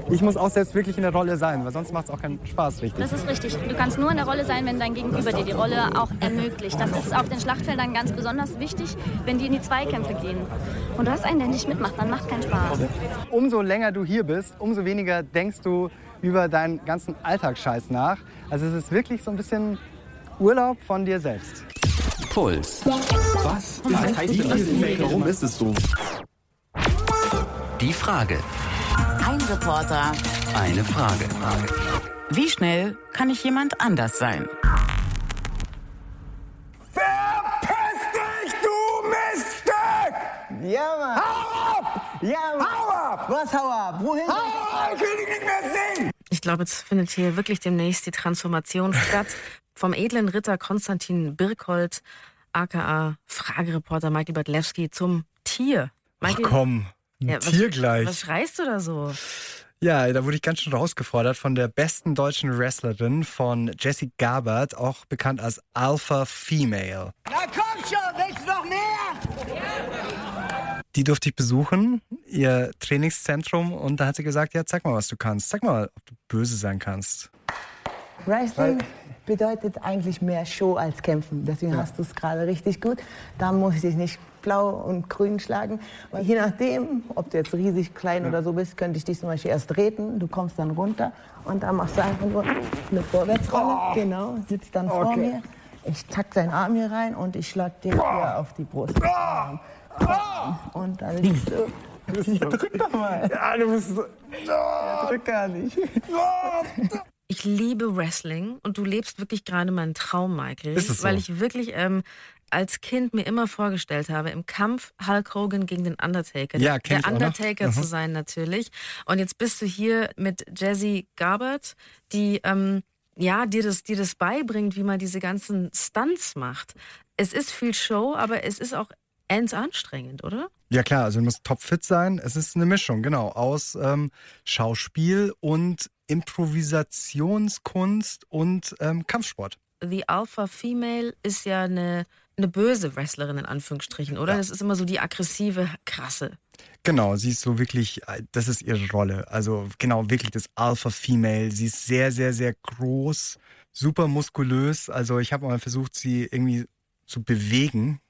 Speaker 7: Ich muss auch selbst wirklich in der Rolle sein, weil sonst macht es auch keinen Spaß richtig.
Speaker 12: das ist richtig. Du kannst nur in der Rolle sein, wenn dein Gegenüber dir die Rolle auch ermöglicht. Das ist auf den Schlachtfeldern ganz besonders wichtig, wenn die in die Zweikämpfe gehen. Und du hast einen, der nicht mitmacht, dann macht keinen Spaß.
Speaker 7: Umso länger du hier bist, umso weniger denkst du über deinen ganzen Alltagsscheiß nach. Also es ist wirklich so ein bisschen Urlaub von dir selbst.
Speaker 1: Puls. Was? Was heißt denn das? Warum ist es so? Die Frage.
Speaker 2: Ein Reporter.
Speaker 1: Eine Frage.
Speaker 2: Wie schnell kann ich jemand anders sein?
Speaker 3: Verpiss dich, du Miststück!
Speaker 13: Ja, Mann.
Speaker 3: Hau ab!
Speaker 13: Ja, Mann.
Speaker 3: Hau ab!
Speaker 13: Was hau ab? Wohin?
Speaker 3: Hau ab! Ich will dich nicht mehr sehen!
Speaker 5: Ich glaube, jetzt findet hier wirklich demnächst die Transformation statt. Vom edlen Ritter Konstantin Birkholt, aka Fragereporter Michael Badlewski, zum Tier.
Speaker 6: Ach
Speaker 5: Michael,
Speaker 6: komm, ein
Speaker 5: Ja,
Speaker 6: Tier
Speaker 5: was,
Speaker 6: gleich.
Speaker 5: Was schreist du da so?
Speaker 6: Ja, da wurde ich ganz schön rausgefordert von der besten deutschen Wrestlerin, von Jessie Gabert, auch bekannt als Alpha Female.
Speaker 13: Na komm schon, willst du noch mehr?
Speaker 6: Die durfte ich besuchen, ihr Trainingszentrum, und da hat sie gesagt, ja, zeig mal, was du kannst. Zeig mal, ob du böse sein kannst.
Speaker 14: Wrestling bedeutet eigentlich mehr Show als Kämpfen. Deswegen hast du es gerade richtig gut. Da muss ich dich nicht blau und grün schlagen. Weil je nachdem, ob du jetzt riesig klein oder so bist, könnte ich dich zum Beispiel erst treten. Du kommst dann runter und dann machst du einfach nur eine Vorwärtsrolle. Genau, sitzt dann vor
Speaker 3: Okay.
Speaker 14: mir. Ich tack deinen Arm hier rein und ich schlag dir hier auf die Brust. Bam. Und dann liegst du. Ja, drück doch mal.
Speaker 3: Ja, du bist so.
Speaker 14: Ja, drück gar nicht.
Speaker 5: Ich liebe Wrestling und du lebst wirklich gerade meinen Traum, Michael.
Speaker 6: Ist es so?
Speaker 5: Weil ich wirklich ähm, als Kind mir immer vorgestellt habe, im Kampf Hulk Hogan gegen den Undertaker.
Speaker 6: Ja,
Speaker 5: der
Speaker 6: ich.
Speaker 5: Undertaker zu
Speaker 6: Mhm.
Speaker 5: sein natürlich. Und jetzt bist du hier mit Jessie Garbert, die ähm, ja dir das, dir das beibringt, wie man diese ganzen Stunts macht. Es ist viel Show, aber es ist auch ends anstrengend, oder?
Speaker 6: Ja klar, also du musst topfit sein. Es ist eine Mischung, genau, aus ähm, Schauspiel und Improvisationskunst und ähm, Kampfsport.
Speaker 5: The Alpha Female ist ja eine, eine böse Wrestlerin in Anführungsstrichen, oder? Das ist immer so die aggressive, krasse.
Speaker 6: Genau, sie ist so wirklich, äh, das ist ihre Rolle. Also genau, wirklich das Alpha-Female. Sie ist sehr, sehr, sehr groß, super muskulös. Also ich habe mal versucht, sie irgendwie zu bewegen,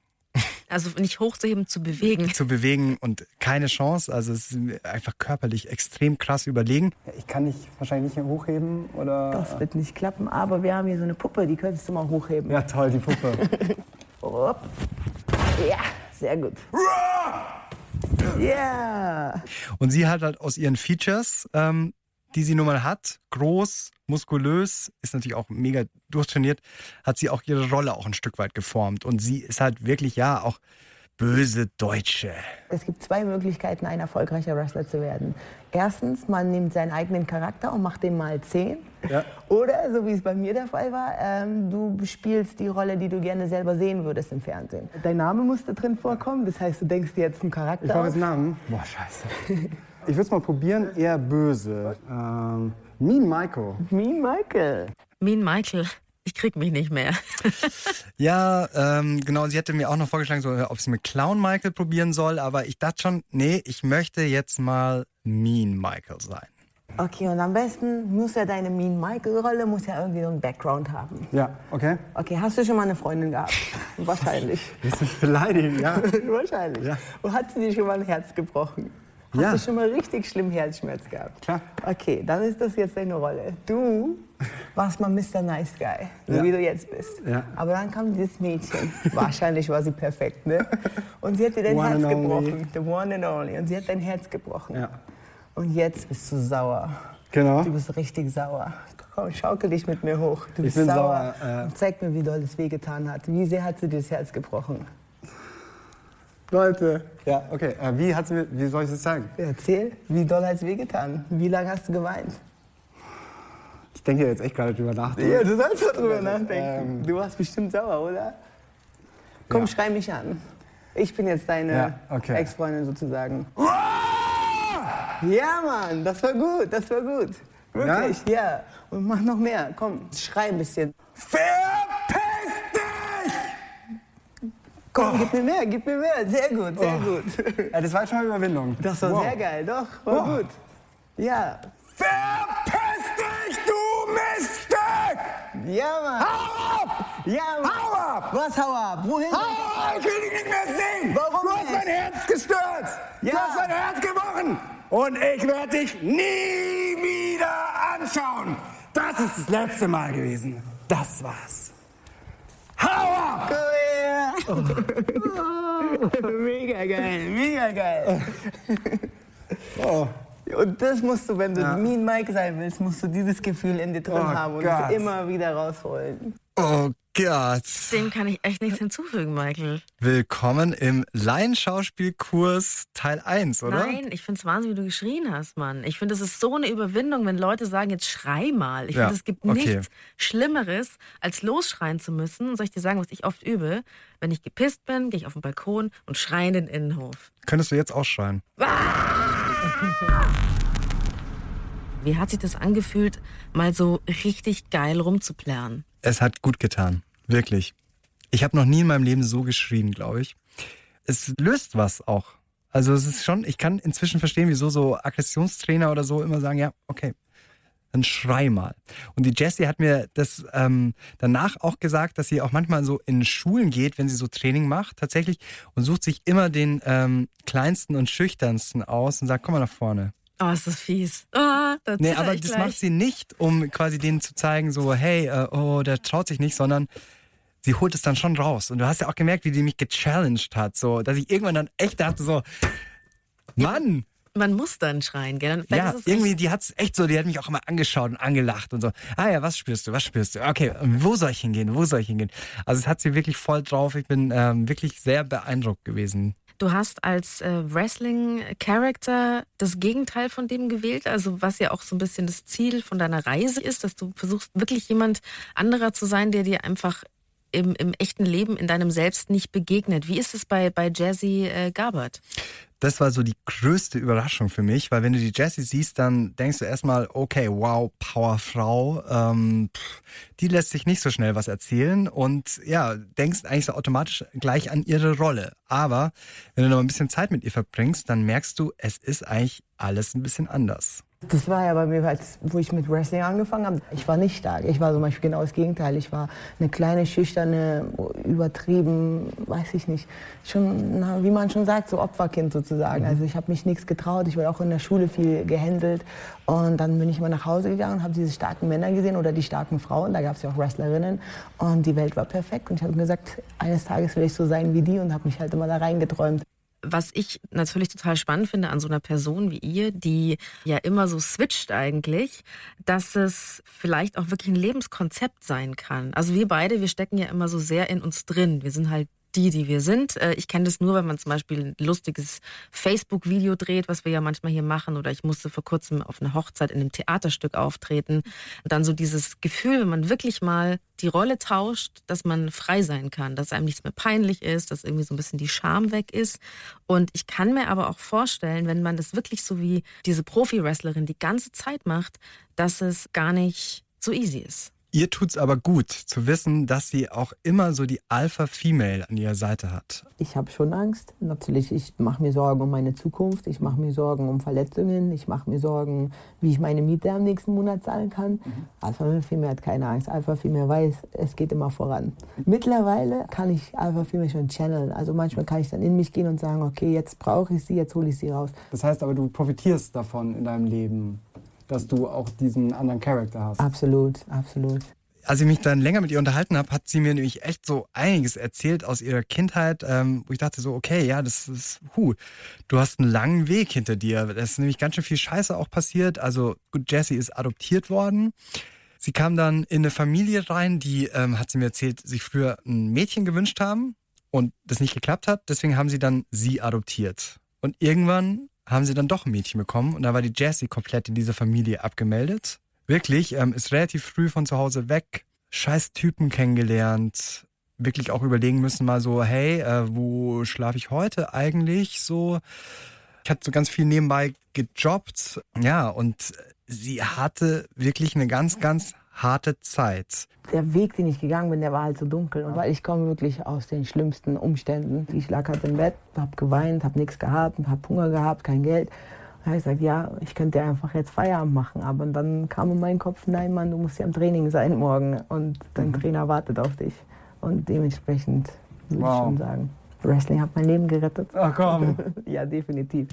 Speaker 5: Also nicht hochzuheben, zu bewegen.
Speaker 6: zu bewegen und keine Chance. Also es ist einfach körperlich extrem krass überlegen.
Speaker 7: Ich kann dich wahrscheinlich nicht hochheben oder.
Speaker 14: Das wird nicht klappen, aber wir haben hier so eine Puppe, die könntest du mal hochheben.
Speaker 7: Ja, toll, die Puppe.
Speaker 14: Ja, sehr gut. Ja.
Speaker 6: Und sie hat halt aus ihren Features, ähm, die sie nun mal hat, groß, muskulös, ist natürlich auch mega durchtrainiert, hat sie auch ihre Rolle auch ein Stück weit geformt. Und sie ist halt wirklich, ja, auch böse Deutsche.
Speaker 14: Es gibt zwei Möglichkeiten, ein erfolgreicher Wrestler zu werden. Erstens, man nimmt seinen eigenen Charakter und macht den mal zehn.
Speaker 7: Ja.
Speaker 14: Oder, so wie es bei mir der Fall war, ähm, du spielst die Rolle, die du gerne selber sehen würdest im Fernsehen. Dein Name muss da drin vorkommen, das heißt, du denkst dir jetzt einen Charakter
Speaker 7: Ich brauche einen Namen. Boah, scheiße. Ich würde es mal probieren, eher böse. Ähm, mean Michael.
Speaker 14: Mean Michael.
Speaker 5: Mean Michael. Ich krieg mich nicht mehr.
Speaker 6: Ja, ähm, genau, sie hatte mir auch noch vorgeschlagen, so, ob sie mit Clown Michael probieren soll, aber ich dachte schon, nee, ich möchte jetzt mal Mean Michael sein.
Speaker 14: Okay, und am besten muss ja deine Mean Michael-Rolle muss ja irgendwie so einen Background haben.
Speaker 7: Ja, okay.
Speaker 14: Okay, hast du schon mal eine Freundin gehabt? Wahrscheinlich.
Speaker 7: Willst du mich beleidigen? Ja.
Speaker 14: Wahrscheinlich.
Speaker 7: Ja.
Speaker 14: Und hat sie dir schon mal ein Herz gebrochen? Hast
Speaker 7: Ja.
Speaker 14: du schon mal richtig schlimm Herzschmerz gehabt?
Speaker 7: Klar.
Speaker 14: Okay, dann ist das jetzt deine Rolle. Du warst mal Mr. Nice Guy, so
Speaker 7: Ja.
Speaker 14: wie du jetzt bist.
Speaker 7: Ja.
Speaker 14: Aber dann kam dieses Mädchen. Wahrscheinlich war sie perfekt, ne? Und sie hat dir dein
Speaker 7: One
Speaker 14: Herz
Speaker 7: only.
Speaker 14: gebrochen. The one and only. Und sie hat dein Herz gebrochen.
Speaker 7: Ja.
Speaker 14: Und jetzt bist du sauer.
Speaker 7: Genau.
Speaker 14: Du bist richtig sauer. Komm, schaukel dich mit mir hoch. Du
Speaker 7: Ich
Speaker 14: bist
Speaker 7: bin
Speaker 14: sauer.
Speaker 7: sauer, äh.
Speaker 14: Und zeig mir, wie doll es wehgetan hat. Wie sehr hat sie dir das Herz gebrochen?
Speaker 7: Leute. Ja, okay. Äh, wie, hat's mir, wie soll ich das zeigen?
Speaker 14: Erzähl, wie doll hat es wehgetan? Wie lange hast du geweint?
Speaker 7: Ich denke jetzt echt gerade drüber nach.
Speaker 14: Ja, du sollst mal drüber
Speaker 7: Ähm,
Speaker 14: nachdenken. Du warst bestimmt sauer, oder? Komm,
Speaker 7: Ja.
Speaker 14: schrei mich an. Ich bin jetzt deine
Speaker 7: Ja, okay.
Speaker 14: Ex-Freundin sozusagen. Ja, Mann, das war gut, das war gut. Wirklich, ja. Und mach noch mehr. Komm, schrei ein bisschen.
Speaker 3: Verpiss dich!
Speaker 14: Komm, gib mir mehr, gib mir mehr. Sehr gut, sehr
Speaker 7: Oh.
Speaker 14: gut.
Speaker 7: Ja, das war schon mal Überwindung.
Speaker 14: Das war
Speaker 7: Wow.
Speaker 14: sehr geil, doch, war
Speaker 7: Wow.
Speaker 14: gut. Ja.
Speaker 3: Verpiss dich, du Miststück!
Speaker 14: Ja, Mann.
Speaker 3: Hau ab!
Speaker 14: Ja, Mann.
Speaker 3: Hau ab!
Speaker 14: Was, hau ab? Wohin?
Speaker 3: Hau ab! Ich will dich nicht mehr sehen!
Speaker 14: Warum
Speaker 3: Du hast mein Herz gestört! Du
Speaker 14: Ja.
Speaker 3: hast mein Herz gebrochen! Und ich werde dich nie wieder anschauen! Das ist das letzte Mal gewesen. Das war's. Hau ab!
Speaker 14: Komm her. Oh. Mega geil, mega geil.
Speaker 3: Oh.
Speaker 14: Und das musst du, wenn du
Speaker 3: Ja.
Speaker 14: Mean Mike sein willst, musst du dieses Gefühl in dir drin
Speaker 3: Oh
Speaker 14: haben und
Speaker 3: Gott.
Speaker 14: es immer wieder rausholen.
Speaker 6: Oh Gott.
Speaker 5: Dem kann ich echt nichts hinzufügen, Michael.
Speaker 6: Willkommen im Laienschauspielkurs Teil 1, oder?
Speaker 5: Nein, ich finde es Wahnsinn, wie du geschrien hast, Mann. Ich finde, es ist so eine Überwindung, wenn Leute sagen, jetzt schrei mal. Ich
Speaker 6: Ja,
Speaker 5: finde, es gibt
Speaker 6: okay.
Speaker 5: nichts Schlimmeres, als losschreien zu müssen. Soll ich dir sagen, was ich oft übe? Wenn ich gepisst bin, gehe ich auf den Balkon und schreie in den Innenhof.
Speaker 6: Könntest du jetzt ausschreien?
Speaker 5: Wie hat sich das angefühlt, mal so richtig geil rumzuplären?
Speaker 6: Es hat gut getan. Wirklich. Ich habe noch nie in meinem Leben so geschrien, glaube ich. Es löst was auch. Also es ist schon, ich kann inzwischen verstehen, wieso so Aggressionstrainer oder so immer sagen, ja, okay, dann schrei mal. Und die Jessie hat mir das ähm, danach auch gesagt, dass sie auch manchmal so in Schulen geht, wenn sie so Training macht, tatsächlich, und sucht sich immer den ähm, kleinsten und schüchternsten aus und sagt, komm mal nach vorne.
Speaker 5: Oh, ist das fies. Oh, da
Speaker 6: Nee,
Speaker 5: zitter
Speaker 6: aber das
Speaker 5: gleich.
Speaker 6: macht sie nicht, um quasi denen zu zeigen, so, hey, äh, oh, der traut sich nicht, sondern sie holt es dann schon raus. Und du hast ja auch gemerkt, wie die mich gechallenged hat, so, dass ich irgendwann dann echt dachte, so, Mann!
Speaker 5: Man muss dann schreien, gell?
Speaker 6: Ja, irgendwie, die hat's echt so, die hat mich auch immer angeschaut und angelacht und so. Ah ja, was spürst du, was spürst du? Okay, wo soll ich hingehen, wo soll ich hingehen? Also es hat sie wirklich voll drauf. Ich bin ähm, wirklich sehr beeindruckt gewesen.
Speaker 5: Du hast als äh, Wrestling-Character das Gegenteil von dem gewählt, also was ja auch so ein bisschen das Ziel von deiner Reise ist, dass du versuchst, wirklich jemand anderer zu sein, der dir einfach im, im echten Leben in deinem Selbst nicht begegnet. Wie ist es bei, bei Jazzy äh, Gabert?
Speaker 6: Das war so die größte Überraschung für mich, weil wenn du die Jessie siehst, dann denkst du erstmal, okay, wow, Powerfrau, ähm, die lässt sich nicht so schnell was erzählen und ja, denkst eigentlich so automatisch gleich an ihre Rolle. Aber wenn du noch ein bisschen Zeit mit ihr verbringst, dann merkst du, es ist eigentlich alles ein bisschen anders.
Speaker 14: Das war ja bei mir, als, wo ich mit Wrestling angefangen habe. Ich war nicht stark. Ich war zum Beispiel genau das Gegenteil. Ich war eine kleine, schüchterne, übertrieben, weiß ich nicht, schon, na, wie man schon sagt, so Opferkind sozusagen. Also ich habe mich nichts getraut. Ich wurde auch in der Schule viel gehändelt. Und dann bin ich immer nach Hause gegangen und habe diese starken Männer gesehen oder die starken Frauen. Da gab es ja auch Wrestlerinnen. Und die Welt war perfekt. Und ich habe mir gesagt, eines Tages will ich so sein wie die und habe mich halt immer da reingeträumt.
Speaker 5: Was ich natürlich total spannend finde an so einer Person wie ihr, die ja immer so switcht eigentlich, dass es vielleicht auch wirklich ein Lebenskonzept sein kann. Also wir beide, wir stecken ja immer so sehr in uns drin. Wir sind halt die, die wir sind. Äh, Ich kenne das nur, wenn man zum Beispiel ein lustiges Facebook-Video dreht, was wir ja manchmal hier machen. Oder ich musste vor kurzem auf einer Hochzeit in einem Theaterstück auftreten. Und dann so dieses Gefühl, wenn man wirklich mal die Rolle tauscht, dass man frei sein kann, dass einem nichts mehr peinlich ist, dass irgendwie so ein bisschen die Scham weg ist. Und ich kann mir aber auch vorstellen, wenn man das wirklich so wie diese Profi-Wrestlerin die ganze Zeit macht, dass es gar nicht so easy ist.
Speaker 6: Ihr tut's aber gut zu wissen, dass sie auch immer so die Alpha-Female an ihrer Seite hat.
Speaker 14: Ich habe schon Angst. Natürlich, ich mache mir Sorgen um meine Zukunft. Ich mache mir Sorgen um Verletzungen. Ich mache mir Sorgen, wie ich meine Miete am nächsten Monat zahlen kann. Alpha Female hat keine Angst. Alpha Female weiß, es geht immer voran. Mittlerweile kann ich Alpha Female schon channeln. Also manchmal kann ich dann in mich gehen und sagen, okay, jetzt brauche ich sie, jetzt hole ich sie raus.
Speaker 3: Das heißt aber, du profitierst davon in deinem Leben, dass du auch diesen anderen Charakter hast.
Speaker 14: Absolut, absolut.
Speaker 6: Als ich mich dann länger mit ihr unterhalten habe, hat sie mir nämlich echt so einiges erzählt aus ihrer Kindheit, ähm, wo ich dachte so, okay, ja, das ist, hu, du hast einen langen Weg hinter dir. Da ist nämlich ganz schön viel Scheiße auch passiert. Also gut, Jessie ist adoptiert worden. Sie kam dann in eine Familie rein, die, ähm, hat sie mir erzählt, sich früher ein Mädchen gewünscht haben und das nicht geklappt hat. Deswegen haben sie dann sie adoptiert. Und irgendwann haben sie dann doch ein Mädchen bekommen und da war die Jessie komplett in dieser Familie abgemeldet. Wirklich, ähm, ist relativ früh von zu Hause weg, scheiß Typen kennengelernt, wirklich auch überlegen müssen mal so, hey, äh, wo schlafe ich heute eigentlich so? Ich hatte so ganz viel nebenbei gejobbt, ja, und sie hatte wirklich eine ganz, ganz harte Zeit.
Speaker 14: Der Weg, den ich gegangen bin, der war halt so dunkel. Und weil ich komme wirklich aus den schlimmsten Umständen. Ich lag halt im Bett, hab geweint, hab nichts gehabt, hab Hunger gehabt, kein Geld. Da habe ich gesagt, ja, ich könnte einfach jetzt Feierabend machen. Aber dann kam in meinen Kopf, nein, Mann, du musst ja im Training sein morgen. Und dein Trainer wartet auf dich. Und dementsprechend würde
Speaker 3: Wow.
Speaker 14: ich schon sagen, Wrestling hat mein Leben gerettet.
Speaker 3: Ach komm.
Speaker 14: ja, definitiv.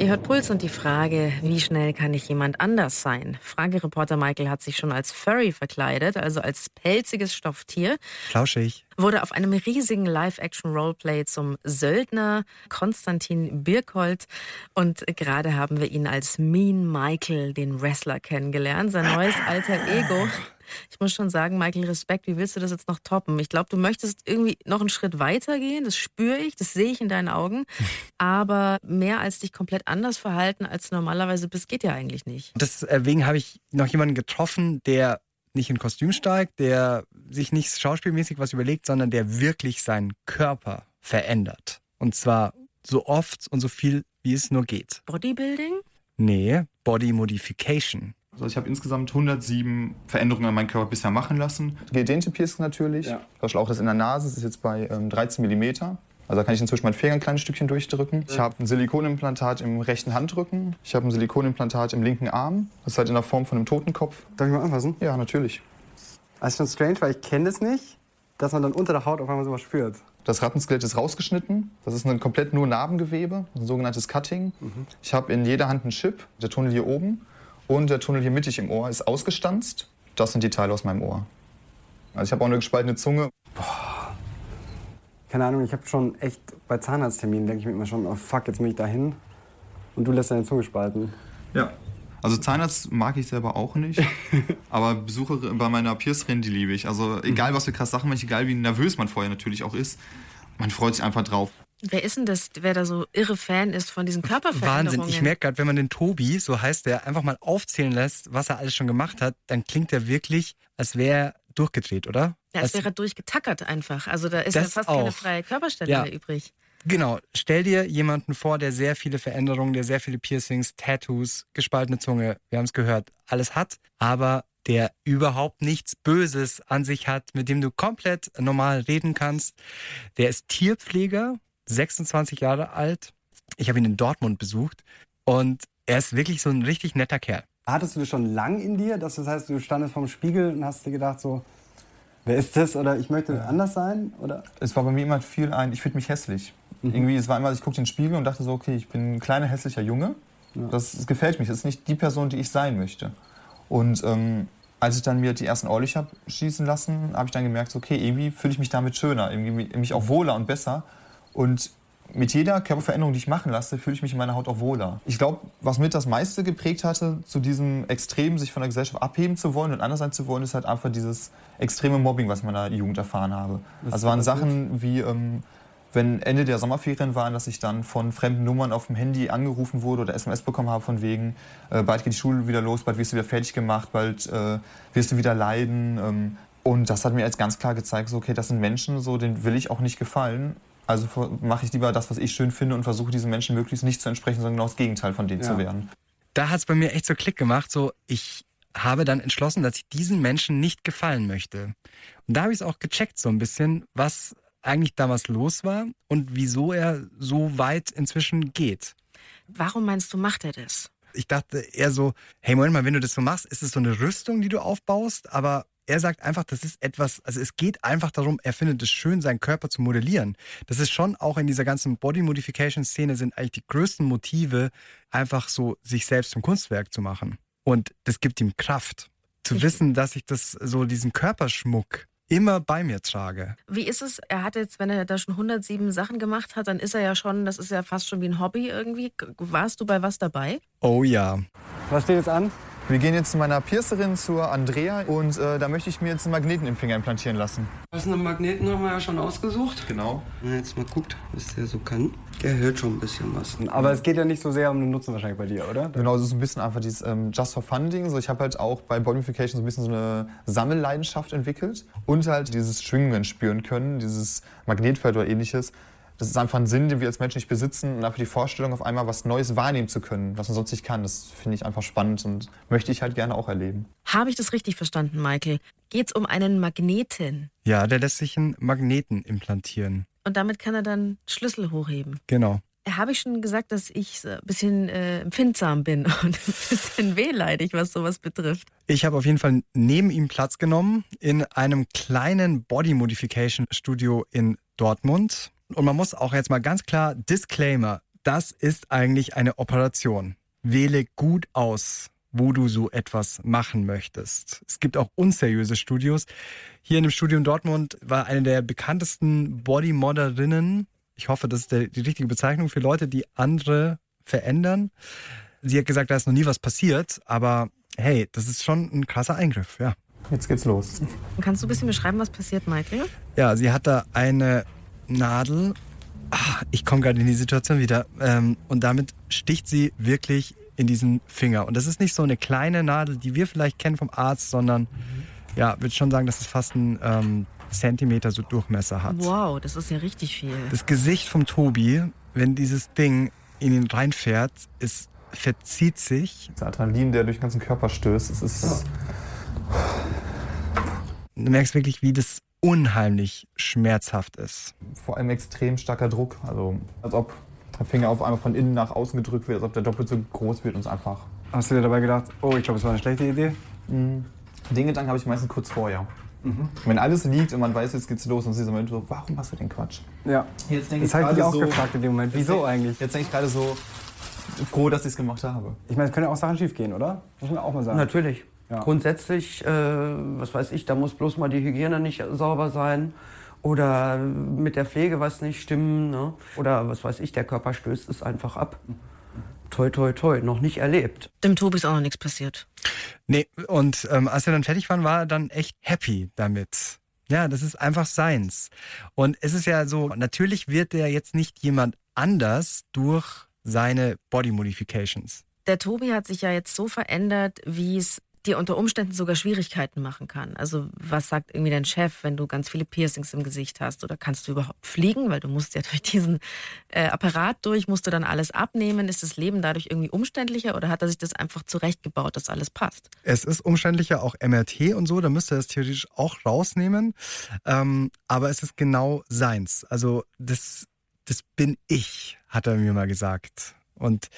Speaker 5: Ihr hört Puls und die Frage, wie schnell kann ich jemand anders sein? Fragereporter Michael hat sich schon als Furry verkleidet, also als pelziges Stofftier.
Speaker 6: Flauschig.
Speaker 5: Wurde auf einem riesigen Live-Action-Roleplay zum Söldner Konstantin Birkholt. Und gerade haben wir ihn als Mean Michael, den Wrestler, kennengelernt. Sein neues alter Ego. Ich muss schon sagen, Michael, Respekt, wie willst du das jetzt noch toppen? Ich glaube, du möchtest irgendwie noch einen Schritt weiter gehen, das spüre ich, das sehe ich in deinen Augen. Aber mehr als dich komplett anders verhalten, als du normalerweise bist, geht ja eigentlich nicht.
Speaker 6: Deswegen habe ich noch jemanden getroffen, der nicht in Kostüm steigt, der sich nicht schauspielmäßig was überlegt, sondern der wirklich seinen Körper verändert. Und zwar so oft und so viel, wie es nur geht.
Speaker 5: Bodybuilding?
Speaker 6: Nee, Body Modification.
Speaker 15: Also ich habe insgesamt 107 Veränderungen an meinem Körper bisher machen lassen. Gedehnte Piercing natürlich. Ja. Zum Beispiel auch das in der Nase, das ist jetzt bei ähm, 13 mm. Also da kann ich inzwischen meinen Finger ein kleines Stückchen durchdrücken. Ich habe ein Silikonimplantat im rechten Handrücken. Ich habe ein Silikonimplantat im linken Arm. Das ist halt in der Form von einem Totenkopf.
Speaker 7: Darf ich mal anfassen?
Speaker 15: Ja, natürlich.
Speaker 7: Das ist schon strange, weil ich kenne das nicht, dass man dann unter der Haut auf einmal sowas spürt.
Speaker 15: Das Rattenskelett ist rausgeschnitten. Das ist ein komplett nur Narbengewebe, ein sogenanntes Cutting. Mhm. Ich habe in jeder Hand einen Chip, der Tunnel hier oben. Und der Tunnel hier mittig im Ohr ist ausgestanzt. Das sind die Teile aus meinem Ohr. Also ich habe auch eine gespaltene Zunge.
Speaker 7: Boah. Keine Ahnung, ich habe schon echt bei Zahnarztterminen denke ich mir immer schon, oh fuck, jetzt bin ich dahin und du lässt deine Zunge spalten.
Speaker 15: Ja. Also Zahnarzt mag ich selber auch nicht, aber Besucher bei meiner Piercerin, die liebe ich. Also egal, was für krass Sachen mache, egal wie nervös man vorher natürlich auch ist, man freut sich einfach drauf.
Speaker 5: Wer ist denn das, wer da so irre Fan ist von diesen Körperveränderungen?
Speaker 6: Wahnsinn. Ich merke gerade, wenn man den Tobi, so heißt der, einfach mal aufzählen lässt, was er alles schon gemacht hat, dann klingt er wirklich, als wäre er durchgedreht, oder?
Speaker 5: Ja, als wäre er durchgetackert einfach. Also da ist ja fast auch. keine freie Körperstelle
Speaker 6: ja.
Speaker 5: mehr übrig.
Speaker 6: Genau. Stell dir jemanden vor, der sehr viele Veränderungen, der sehr viele Piercings, Tattoos, gespaltene Zunge, wir haben es gehört, alles hat, aber der überhaupt nichts Böses an sich hat, mit dem du komplett normal reden kannst. Der ist Tierpfleger, 26 Jahre alt. Ich habe ihn in Dortmund besucht und er ist wirklich so ein richtig netter Kerl.
Speaker 7: Hattest du das schon lang in dir? Dass das heißt, du standest vorm Spiegel und hast dir gedacht so, wer ist das? Oder ich möchte anders sein? Oder?
Speaker 15: Es war bei mir immer viel ein, ich fühle mich hässlich. Mhm. Irgendwie, es war immer, ich guckte in den Spiegel und dachte so, okay, ich bin ein kleiner hässlicher Junge. Ja. Das, das, gefällt mich. Das ist nicht die Person, die ich sein möchte. Und ähm, als ich dann mir die ersten Ohrlich habe schießen lassen, habe ich dann gemerkt, so, okay, irgendwie fühle ich mich damit schöner, irgendwie mich auch wohler und besser. Und mit jeder Körperveränderung, die ich machen lasse, fühle ich mich in meiner Haut auch wohler. Ich glaube, was mit das meiste geprägt hatte, zu diesem Extrem, sich von der Gesellschaft abheben zu wollen und anders sein zu wollen, ist halt einfach dieses extreme Mobbing, was ich in meiner Jugend erfahren habe. Das also waren Sachen wie, ähm, wenn Ende der Sommerferien waren, dass ich dann von fremden Nummern auf dem Handy angerufen wurde oder SMS bekommen habe von wegen, äh, bald geht die Schule wieder los, bald wirst du wieder fertig gemacht, bald äh, wirst du wieder leiden. Ähm, und das hat mir jetzt ganz klar gezeigt, so, okay, das sind Menschen, so, denen will ich auch nicht gefallen. Also mache ich lieber das, was ich schön finde und versuche diesen Menschen möglichst nicht zu entsprechen, sondern genau das Gegenteil von denen ja. zu werden.
Speaker 6: Da hat es bei mir echt so Klick gemacht, so ich habe dann entschlossen, dass ich diesen Menschen nicht gefallen möchte. Und da habe ich es auch gecheckt so ein bisschen, was eigentlich damals los war und wieso er so weit inzwischen geht.
Speaker 5: Warum meinst du, macht er das?
Speaker 6: Ich dachte eher so, hey, Moment mal, wenn du das so machst, ist es so eine Rüstung, die du aufbaust, aber er sagt einfach, das ist etwas, also es geht einfach darum, er findet es schön, seinen Körper zu modellieren. Das ist schon auch in dieser ganzen Body Modification Szene sind eigentlich die größten Motive, einfach so sich selbst zum Kunstwerk zu machen. Und das gibt ihm Kraft. Zu ich wissen, dass ich das so diesen Körperschmuck immer bei mir trage.
Speaker 5: Wie ist es? Er hat jetzt, wenn er da schon 107 Sachen gemacht hat, dann ist er ja schon, das ist ja fast schon wie ein Hobby irgendwie. Warst du bei was dabei?
Speaker 6: Oh ja.
Speaker 7: Was steht jetzt an?
Speaker 15: Wir gehen jetzt zu meiner Piercerin, zur Andrea, und äh, da möchte ich mir jetzt einen Magneten im Finger implantieren lassen.
Speaker 16: Was einen Magneten haben wir ja schon ausgesucht.
Speaker 15: Genau.
Speaker 16: Wenn jetzt mal guckt, was der so kann. Der hört schon ein bisschen was.
Speaker 7: Aber es geht ja nicht so sehr um den Nutzen wahrscheinlich bei dir, oder?
Speaker 15: Genau, es ist ein bisschen einfach dieses ähm, Just for Funding. So, ich habe halt auch bei Bodification so ein bisschen so eine Sammelleidenschaft entwickelt und halt dieses Schwingungen spüren können, dieses Magnetfeld oder ähnliches das ist einfach ein Sinn, den wir als Menschen nicht besitzen und einfach die Vorstellung, auf einmal was Neues wahrnehmen zu können, was man sonst nicht kann. Das finde ich einfach spannend und möchte ich halt gerne auch erleben.
Speaker 5: Habe ich das richtig verstanden, Michael? Geht es um einen Magneten?
Speaker 6: Ja, der lässt sich einen Magneten implantieren.
Speaker 5: Und damit kann er dann Schlüssel hochheben.
Speaker 6: Genau.
Speaker 5: Habe ich schon gesagt, dass ich ein bisschen äh, empfindsam bin und ein bisschen wehleidig, was sowas betrifft?
Speaker 6: Ich habe auf jeden Fall neben ihm Platz genommen in einem kleinen Body Modification Studio in Dortmund. Und man muss auch jetzt mal ganz klar Disclaimer. das ist eigentlich eine Operation. Wähle gut aus, wo du so etwas machen möchtest. Es gibt auch unseriöse Studios. Hier in dem Studio in Dortmund war eine der bekanntesten Bodymodderinnen. Ich hoffe, das ist der, die richtige Bezeichnung für Leute, die andere verändern. Sie hat gesagt, da ist noch nie was passiert, aber hey, das ist schon ein krasser Eingriff, ja.
Speaker 15: Jetzt geht's los.
Speaker 5: Kannst du ein bisschen beschreiben, was passiert, Michael?
Speaker 6: Ja, sie hat da eine Nadel. Ah, ich komme gerade in die Situation wieder. Ähm, und damit sticht sie wirklich in diesen Finger. Und das ist nicht so eine kleine Nadel, die wir vielleicht kennen vom Arzt, sondern ja, würde schon sagen, dass es fast einen ähm, Zentimeter so Durchmesser hat.
Speaker 5: Wow, das ist ja richtig viel.
Speaker 6: Das Gesicht vom Tobi, wenn dieses Ding in ihn reinfährt, es verzieht sich.
Speaker 15: Das Adrenalin, der durch den ganzen Körper stößt, es ist.
Speaker 6: Du merkst wirklich, wie das unheimlich schmerzhaft ist.
Speaker 15: Vor allem extrem starker Druck. Also als ob der Finger auf einmal von innen nach außen gedrückt wird, als ob der doppelt so groß wird und es einfach.
Speaker 7: Hast du dir dabei gedacht, oh, ich glaube, es war eine schlechte Idee?
Speaker 15: Mhm. Den Gedanken habe ich meistens kurz vorher. Mhm. Wenn alles liegt und man weiß, jetzt geht's los, und sie so, so, warum machst du den Quatsch?
Speaker 7: Ja.
Speaker 15: Jetzt denke
Speaker 7: das
Speaker 15: ich
Speaker 7: habe ich auch
Speaker 15: so,
Speaker 7: gefragt in dem Moment. Wieso
Speaker 15: jetzt,
Speaker 7: eigentlich?
Speaker 15: Jetzt denke ich gerade so froh, dass ich es gemacht habe.
Speaker 7: Ich meine, es können ja auch Sachen schief gehen, oder? Muss man auch mal sagen.
Speaker 16: Natürlich.
Speaker 7: Ja.
Speaker 16: Grundsätzlich, äh, was weiß ich, da muss bloß mal die Hygiene nicht sauber sein oder mit der Pflege was nicht stimmen. Ne? Oder was weiß ich, der Körper stößt es einfach ab. Toi, toi, toi, noch nicht erlebt.
Speaker 5: Dem Tobi ist auch noch nichts passiert.
Speaker 6: Nee, und ähm, als wir dann fertig waren, war er dann echt happy damit. Ja, das ist einfach seins. Und es ist ja so, natürlich wird er jetzt nicht jemand anders durch seine Body Modifications.
Speaker 5: Der Tobi hat sich ja jetzt so verändert, wie es dir unter Umständen sogar Schwierigkeiten machen kann. Also was sagt irgendwie dein Chef, wenn du ganz viele Piercings im Gesicht hast? Oder kannst du überhaupt fliegen? Weil du musst ja durch diesen äh, Apparat durch, musst du dann alles abnehmen. Ist das Leben dadurch irgendwie umständlicher oder hat er sich das einfach zurechtgebaut, dass alles passt?
Speaker 6: Es ist umständlicher, auch MRT und so, da müsste er es theoretisch auch rausnehmen. Ähm, aber es ist genau seins. Also das, das bin ich, hat er mir mal gesagt. Und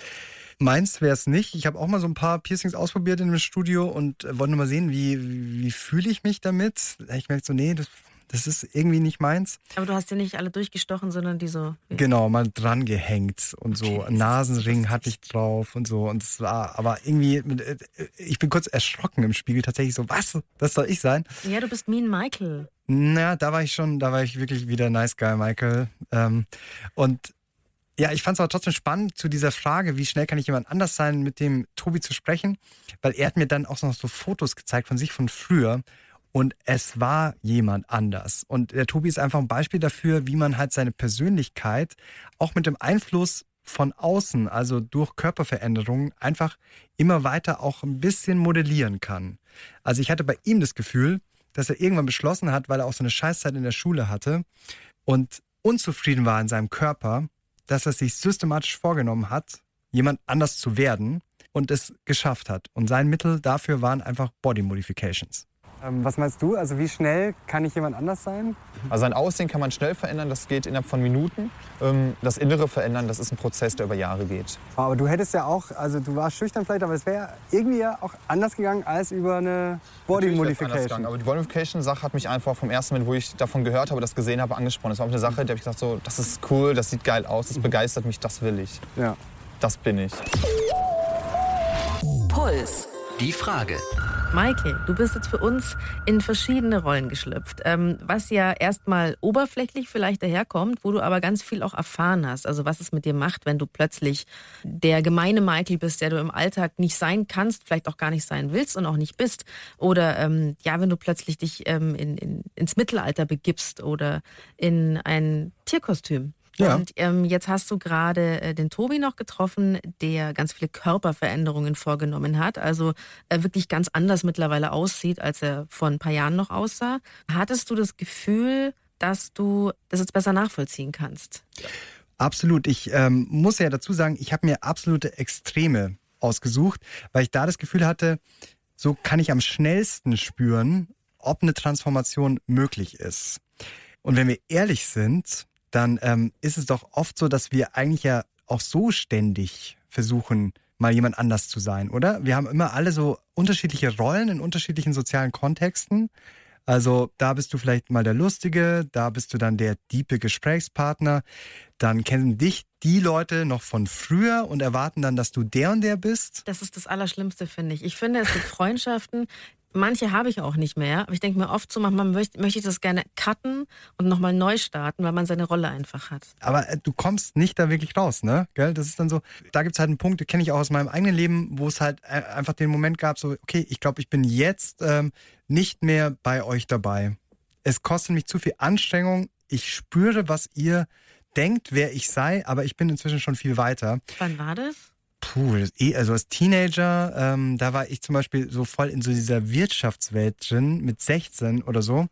Speaker 6: Meins wäre es nicht. Ich habe auch mal so ein paar Piercings ausprobiert in dem Studio und äh, wollte mal sehen, wie, wie, fühle ich mich damit. Ich merke so, nee, das, das ist irgendwie nicht meins.
Speaker 5: Aber du hast ja nicht alle durchgestochen, sondern die so.
Speaker 6: Genau, mal dran gehängt und so. Okay, Nasenring hatte ich drauf und so. Und es war, aber irgendwie, äh, ich bin kurz erschrocken im Spiegel tatsächlich so, was? Das soll ich sein?
Speaker 5: Ja, du bist Mean Michael.
Speaker 6: Na, da war ich schon, da war ich wirklich wieder nice guy Michael. Ähm, und ja, ich fand es aber trotzdem spannend zu dieser Frage, wie schnell kann ich jemand anders sein, mit dem Tobi zu sprechen, weil er hat mir dann auch noch so Fotos gezeigt von sich von früher und es war jemand anders. Und der Tobi ist einfach ein Beispiel dafür, wie man halt seine Persönlichkeit auch mit dem Einfluss von außen, also durch Körperveränderungen, einfach immer weiter auch ein bisschen modellieren kann. Also ich hatte bei ihm das Gefühl, dass er irgendwann beschlossen hat, weil er auch so eine Scheißzeit in der Schule hatte und unzufrieden war in seinem Körper, dass er sich systematisch vorgenommen hat, jemand anders zu werden und es geschafft hat. Und sein Mittel dafür waren einfach Body Modifications.
Speaker 7: Ähm, was meinst du? Also wie schnell kann ich jemand anders sein?
Speaker 15: Also sein Aussehen kann man schnell verändern, das geht innerhalb von Minuten. Ähm, das Innere verändern, das ist ein Prozess, der über Jahre geht.
Speaker 7: Aber du hättest ja auch, also du warst schüchtern vielleicht, aber es wäre irgendwie ja auch anders gegangen als über eine Body Modification.
Speaker 15: Aber die Body Modification-Sache hat mich einfach vom ersten Moment, wo ich davon gehört habe, das gesehen habe, angesprochen. Das war eine Sache, die habe ich gedacht, so, das ist cool, das sieht geil aus, das begeistert mich, das will ich.
Speaker 7: Ja.
Speaker 15: Das bin ich.
Speaker 1: Puls. Die Frage.
Speaker 5: Michael, du bist jetzt für uns in verschiedene Rollen geschlüpft, ähm, was ja erstmal oberflächlich vielleicht daherkommt, wo du aber ganz viel auch erfahren hast. Also was es mit dir macht, wenn du plötzlich der gemeine Michael bist, der du im Alltag nicht sein kannst, vielleicht auch gar nicht sein willst und auch nicht bist. Oder ähm, ja, wenn du plötzlich dich ähm, in, in, ins Mittelalter begibst oder in ein Tierkostüm.
Speaker 6: Ja.
Speaker 5: Und ähm, jetzt hast du gerade äh, den Tobi noch getroffen, der ganz viele Körperveränderungen vorgenommen hat, also äh, wirklich ganz anders mittlerweile aussieht, als er vor ein paar Jahren noch aussah. Hattest du das Gefühl, dass du das jetzt besser nachvollziehen kannst?
Speaker 6: Absolut. Ich ähm, muss ja dazu sagen, ich habe mir absolute Extreme ausgesucht, weil ich da das Gefühl hatte, so kann ich am schnellsten spüren, ob eine Transformation möglich ist. Und wenn wir ehrlich sind, dann ähm, ist es doch oft so, dass wir eigentlich ja auch so ständig versuchen, mal jemand anders zu sein, oder? Wir haben immer alle so unterschiedliche Rollen in unterschiedlichen sozialen Kontexten. Also da bist du vielleicht mal der Lustige, da bist du dann der diepe Gesprächspartner, dann kennen dich die Leute noch von früher und erwarten dann, dass du der und der bist.
Speaker 5: Das ist das Allerschlimmste, finde ich. Ich finde, es gibt Freundschaften, manche habe ich auch nicht mehr, aber ich denke mir oft so, manchmal möchte, möchte ich das gerne cutten und nochmal neu starten, weil man seine Rolle einfach hat.
Speaker 6: Aber äh, du kommst nicht da wirklich raus, ne? Gell? Das ist dann so, da gibt es halt einen Punkt, den kenne ich auch aus meinem eigenen Leben, wo es halt äh, einfach den Moment gab, so, okay, ich glaube, ich bin jetzt ähm, nicht mehr bei euch dabei. Es kostet mich zu viel Anstrengung. Ich spüre, was ihr denkt, wer ich sei, aber ich bin inzwischen schon viel weiter.
Speaker 5: Wann war das?
Speaker 6: Puh, eh, also als Teenager, ähm, da war ich zum Beispiel so voll in so dieser Wirtschaftswelt drin, mit 16 oder so.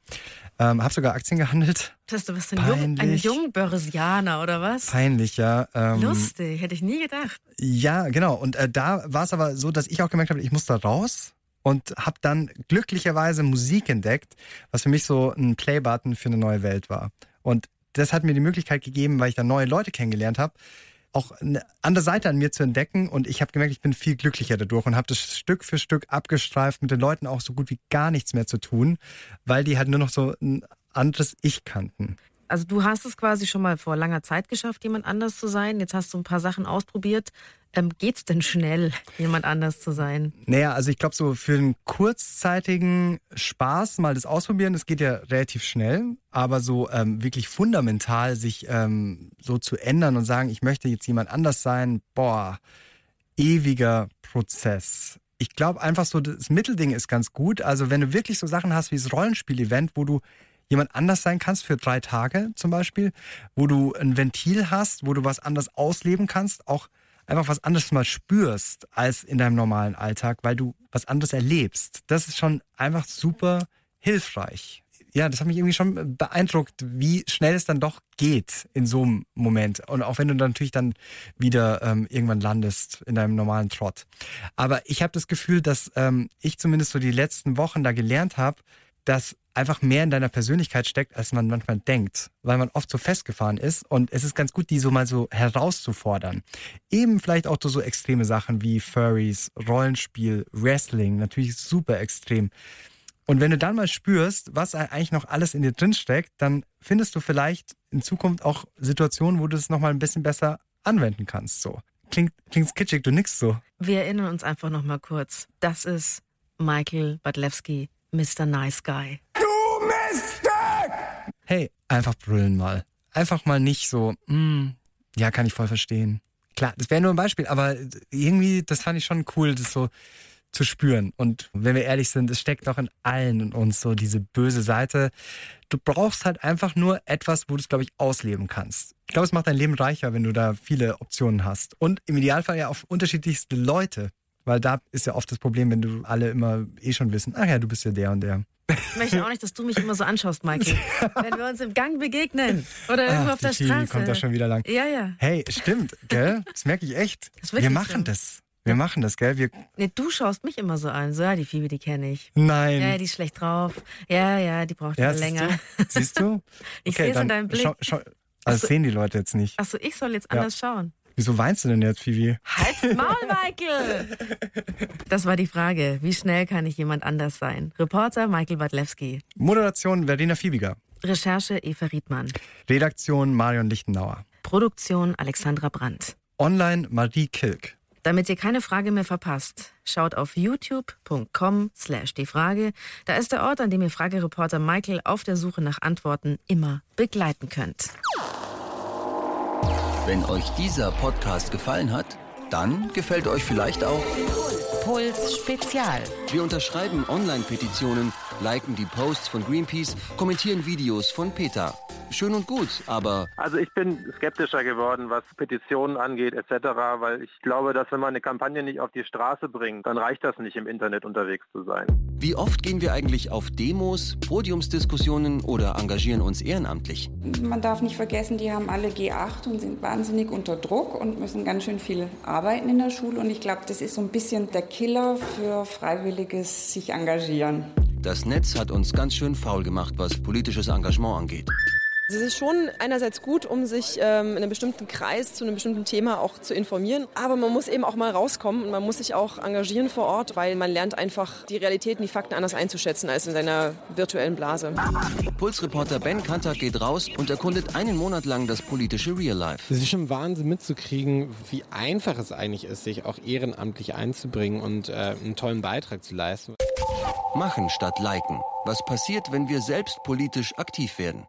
Speaker 6: Ähm, hab sogar Aktien gehandelt.
Speaker 5: Das du bist ein, Jung, ein. Jungbörsianer, oder was?
Speaker 6: Peinlich, ja. Ähm,
Speaker 5: Lustig, hätte ich nie gedacht.
Speaker 6: Ja, genau. Und äh, da war es aber so, dass ich auch gemerkt habe, ich muss da raus und habe dann glücklicherweise Musik entdeckt, was für mich so ein Playbutton für eine neue Welt war. Und das hat mir die Möglichkeit gegeben, weil ich da neue Leute kennengelernt habe, auch eine andere Seite an mir zu entdecken. Und ich habe gemerkt, ich bin viel glücklicher dadurch und habe das Stück für Stück abgestreift, mit den Leuten auch so gut wie gar nichts mehr zu tun, weil die halt nur noch so ein anderes Ich kannten.
Speaker 5: Also du hast es quasi schon mal vor langer Zeit geschafft, jemand anders zu sein. Jetzt hast du ein paar Sachen ausprobiert. Ähm, geht's denn schnell, jemand anders zu sein?
Speaker 6: Naja, also ich glaube, so für einen kurzzeitigen Spaß mal das ausprobieren, das geht ja relativ schnell. Aber so ähm, wirklich fundamental sich ähm, so zu ändern und sagen, ich möchte jetzt jemand anders sein, boah, ewiger Prozess. Ich glaube einfach so, das Mittelding ist ganz gut. Also wenn du wirklich so Sachen hast wie das Rollenspiel-Event, wo du jemand anders sein kannst für drei Tage zum Beispiel, wo du ein Ventil hast, wo du was anders ausleben kannst, auch einfach was anderes mal spürst als in deinem normalen Alltag, weil du was anderes erlebst. Das ist schon einfach super hilfreich. Ja, das hat mich irgendwie schon beeindruckt, wie schnell es dann doch geht in so einem Moment. Und auch wenn du dann natürlich dann wieder ähm, irgendwann landest in deinem normalen Trott. Aber ich habe das Gefühl, dass ähm, ich zumindest so die letzten Wochen da gelernt habe, dass einfach mehr in deiner Persönlichkeit steckt, als man manchmal denkt, weil man oft so festgefahren ist und es ist ganz gut, die so mal so herauszufordern. Eben vielleicht auch so extreme Sachen wie Furries, Rollenspiel, Wrestling, natürlich super extrem. Und wenn du dann mal spürst, was eigentlich noch alles in dir drin steckt, dann findest du vielleicht in Zukunft auch Situationen, wo du es nochmal ein bisschen besser anwenden kannst. So. Klingt, klingt kitschig, du nix so.
Speaker 5: Wir erinnern uns einfach noch mal kurz. Das ist Michael Badlewski, Mr. Nice Guy.
Speaker 3: Du Miststück!
Speaker 6: Hey, einfach brüllen mal. Einfach mal nicht so, mm, ja, kann ich voll verstehen. Klar, das wäre nur ein Beispiel, aber irgendwie, das fand ich schon cool, das so zu spüren. Und wenn wir ehrlich sind, es steckt doch in allen in uns so diese böse Seite. Du brauchst halt einfach nur etwas, wo du es, glaube ich, ausleben kannst. Ich glaube, es macht dein Leben reicher, wenn du da viele Optionen hast. Und im Idealfall ja auf unterschiedlichste Leute. Weil da ist ja oft das Problem, wenn du alle immer eh schon wissen, ach ja, du bist ja der und der.
Speaker 5: Ich möchte auch nicht, dass du mich immer so anschaust, Michael. Wenn wir uns im Gang begegnen oder irgendwo
Speaker 6: Ach,
Speaker 5: auf der Straße.
Speaker 6: kommt da schon wieder lang.
Speaker 5: Ja, ja.
Speaker 6: Hey, stimmt, gell? Das merke ich echt. wir machen
Speaker 5: so.
Speaker 6: das. Wir machen das, gell? Wir,
Speaker 5: Nee, du schaust mich immer so an. So, ja, die Phoebe, die kenne ich.
Speaker 6: Nein.
Speaker 5: Ja, die ist schlecht drauf. Ja, ja, die braucht
Speaker 6: ja,
Speaker 5: länger.
Speaker 6: du? Siehst du?
Speaker 5: Ich seh's in
Speaker 6: dann
Speaker 5: deinem Blick.
Speaker 6: Schau, schau, also
Speaker 5: Achso.
Speaker 6: sehen die Leute jetzt nicht.
Speaker 5: Achso, ich soll jetzt
Speaker 6: Ja.
Speaker 5: anders schauen.
Speaker 6: Wieso weinst du denn jetzt, Phoebe?
Speaker 5: Halt's Maul, Michael! Das war die Frage. Wie schnell kann ich jemand anders sein? Reporter Michael Badlewski.
Speaker 6: Moderation Verena Fiebiger.
Speaker 5: Recherche Eva Riedmann.
Speaker 6: Redaktion Marion Lichtenauer.
Speaker 5: Produktion Alexandra Brandt.
Speaker 6: Online Marie Kilk.
Speaker 5: Damit ihr keine Frage mehr verpasst, schaut auf youtube.com slash die Frage. Da ist der Ort, an dem ihr Fragereporter Michael auf der Suche nach Antworten immer begleiten könnt.
Speaker 17: Wenn euch dieser Podcast gefallen hat, dann gefällt euch vielleicht auch
Speaker 2: Puls Spezial.
Speaker 17: Wir unterschreiben Online-Petitionen, liken die Posts von Greenpeace, kommentieren Videos von Peter. Schön und gut, aber
Speaker 18: Also ich bin skeptischer geworden, was Petitionen angeht etc., weil ich glaube, dass wenn man eine Kampagne nicht auf die Straße bringt, dann reicht das nicht im Internet unterwegs zu sein.
Speaker 17: Wie oft gehen wir eigentlich auf Demos, Podiumsdiskussionen oder engagieren uns ehrenamtlich?
Speaker 19: Man darf nicht vergessen, die haben alle G8 und sind wahnsinnig unter Druck und müssen ganz schön viel arbeiten in der Schule. Und ich glaube, das ist so ein bisschen der Killer für freiwilliges sich engagieren.
Speaker 17: Das Netz hat uns ganz schön faul gemacht, was politisches Engagement angeht.
Speaker 20: Es ist schon einerseits gut, um sich ähm, in einem bestimmten Kreis zu einem bestimmten Thema auch zu informieren. Aber man muss eben auch mal rauskommen und man muss sich auch engagieren vor Ort, weil man lernt einfach die Realitäten, die Fakten anders einzuschätzen als in seiner virtuellen Blase.
Speaker 17: Pulsreporter Ben Kantak geht raus und erkundet einen Monat lang das politische Real Life.
Speaker 21: Es ist schon Wahnsinn mitzukriegen, wie einfach es eigentlich ist, sich auch ehrenamtlich einzubringen und äh, einen tollen Beitrag zu leisten.
Speaker 17: Machen statt liken. Was passiert, wenn wir selbst politisch aktiv werden?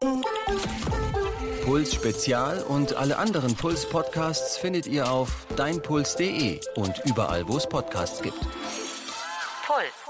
Speaker 17: Puls Spezial und alle anderen Puls Podcasts findet ihr auf deinpuls.de und überall, wo es Podcasts gibt.
Speaker 2: Puls.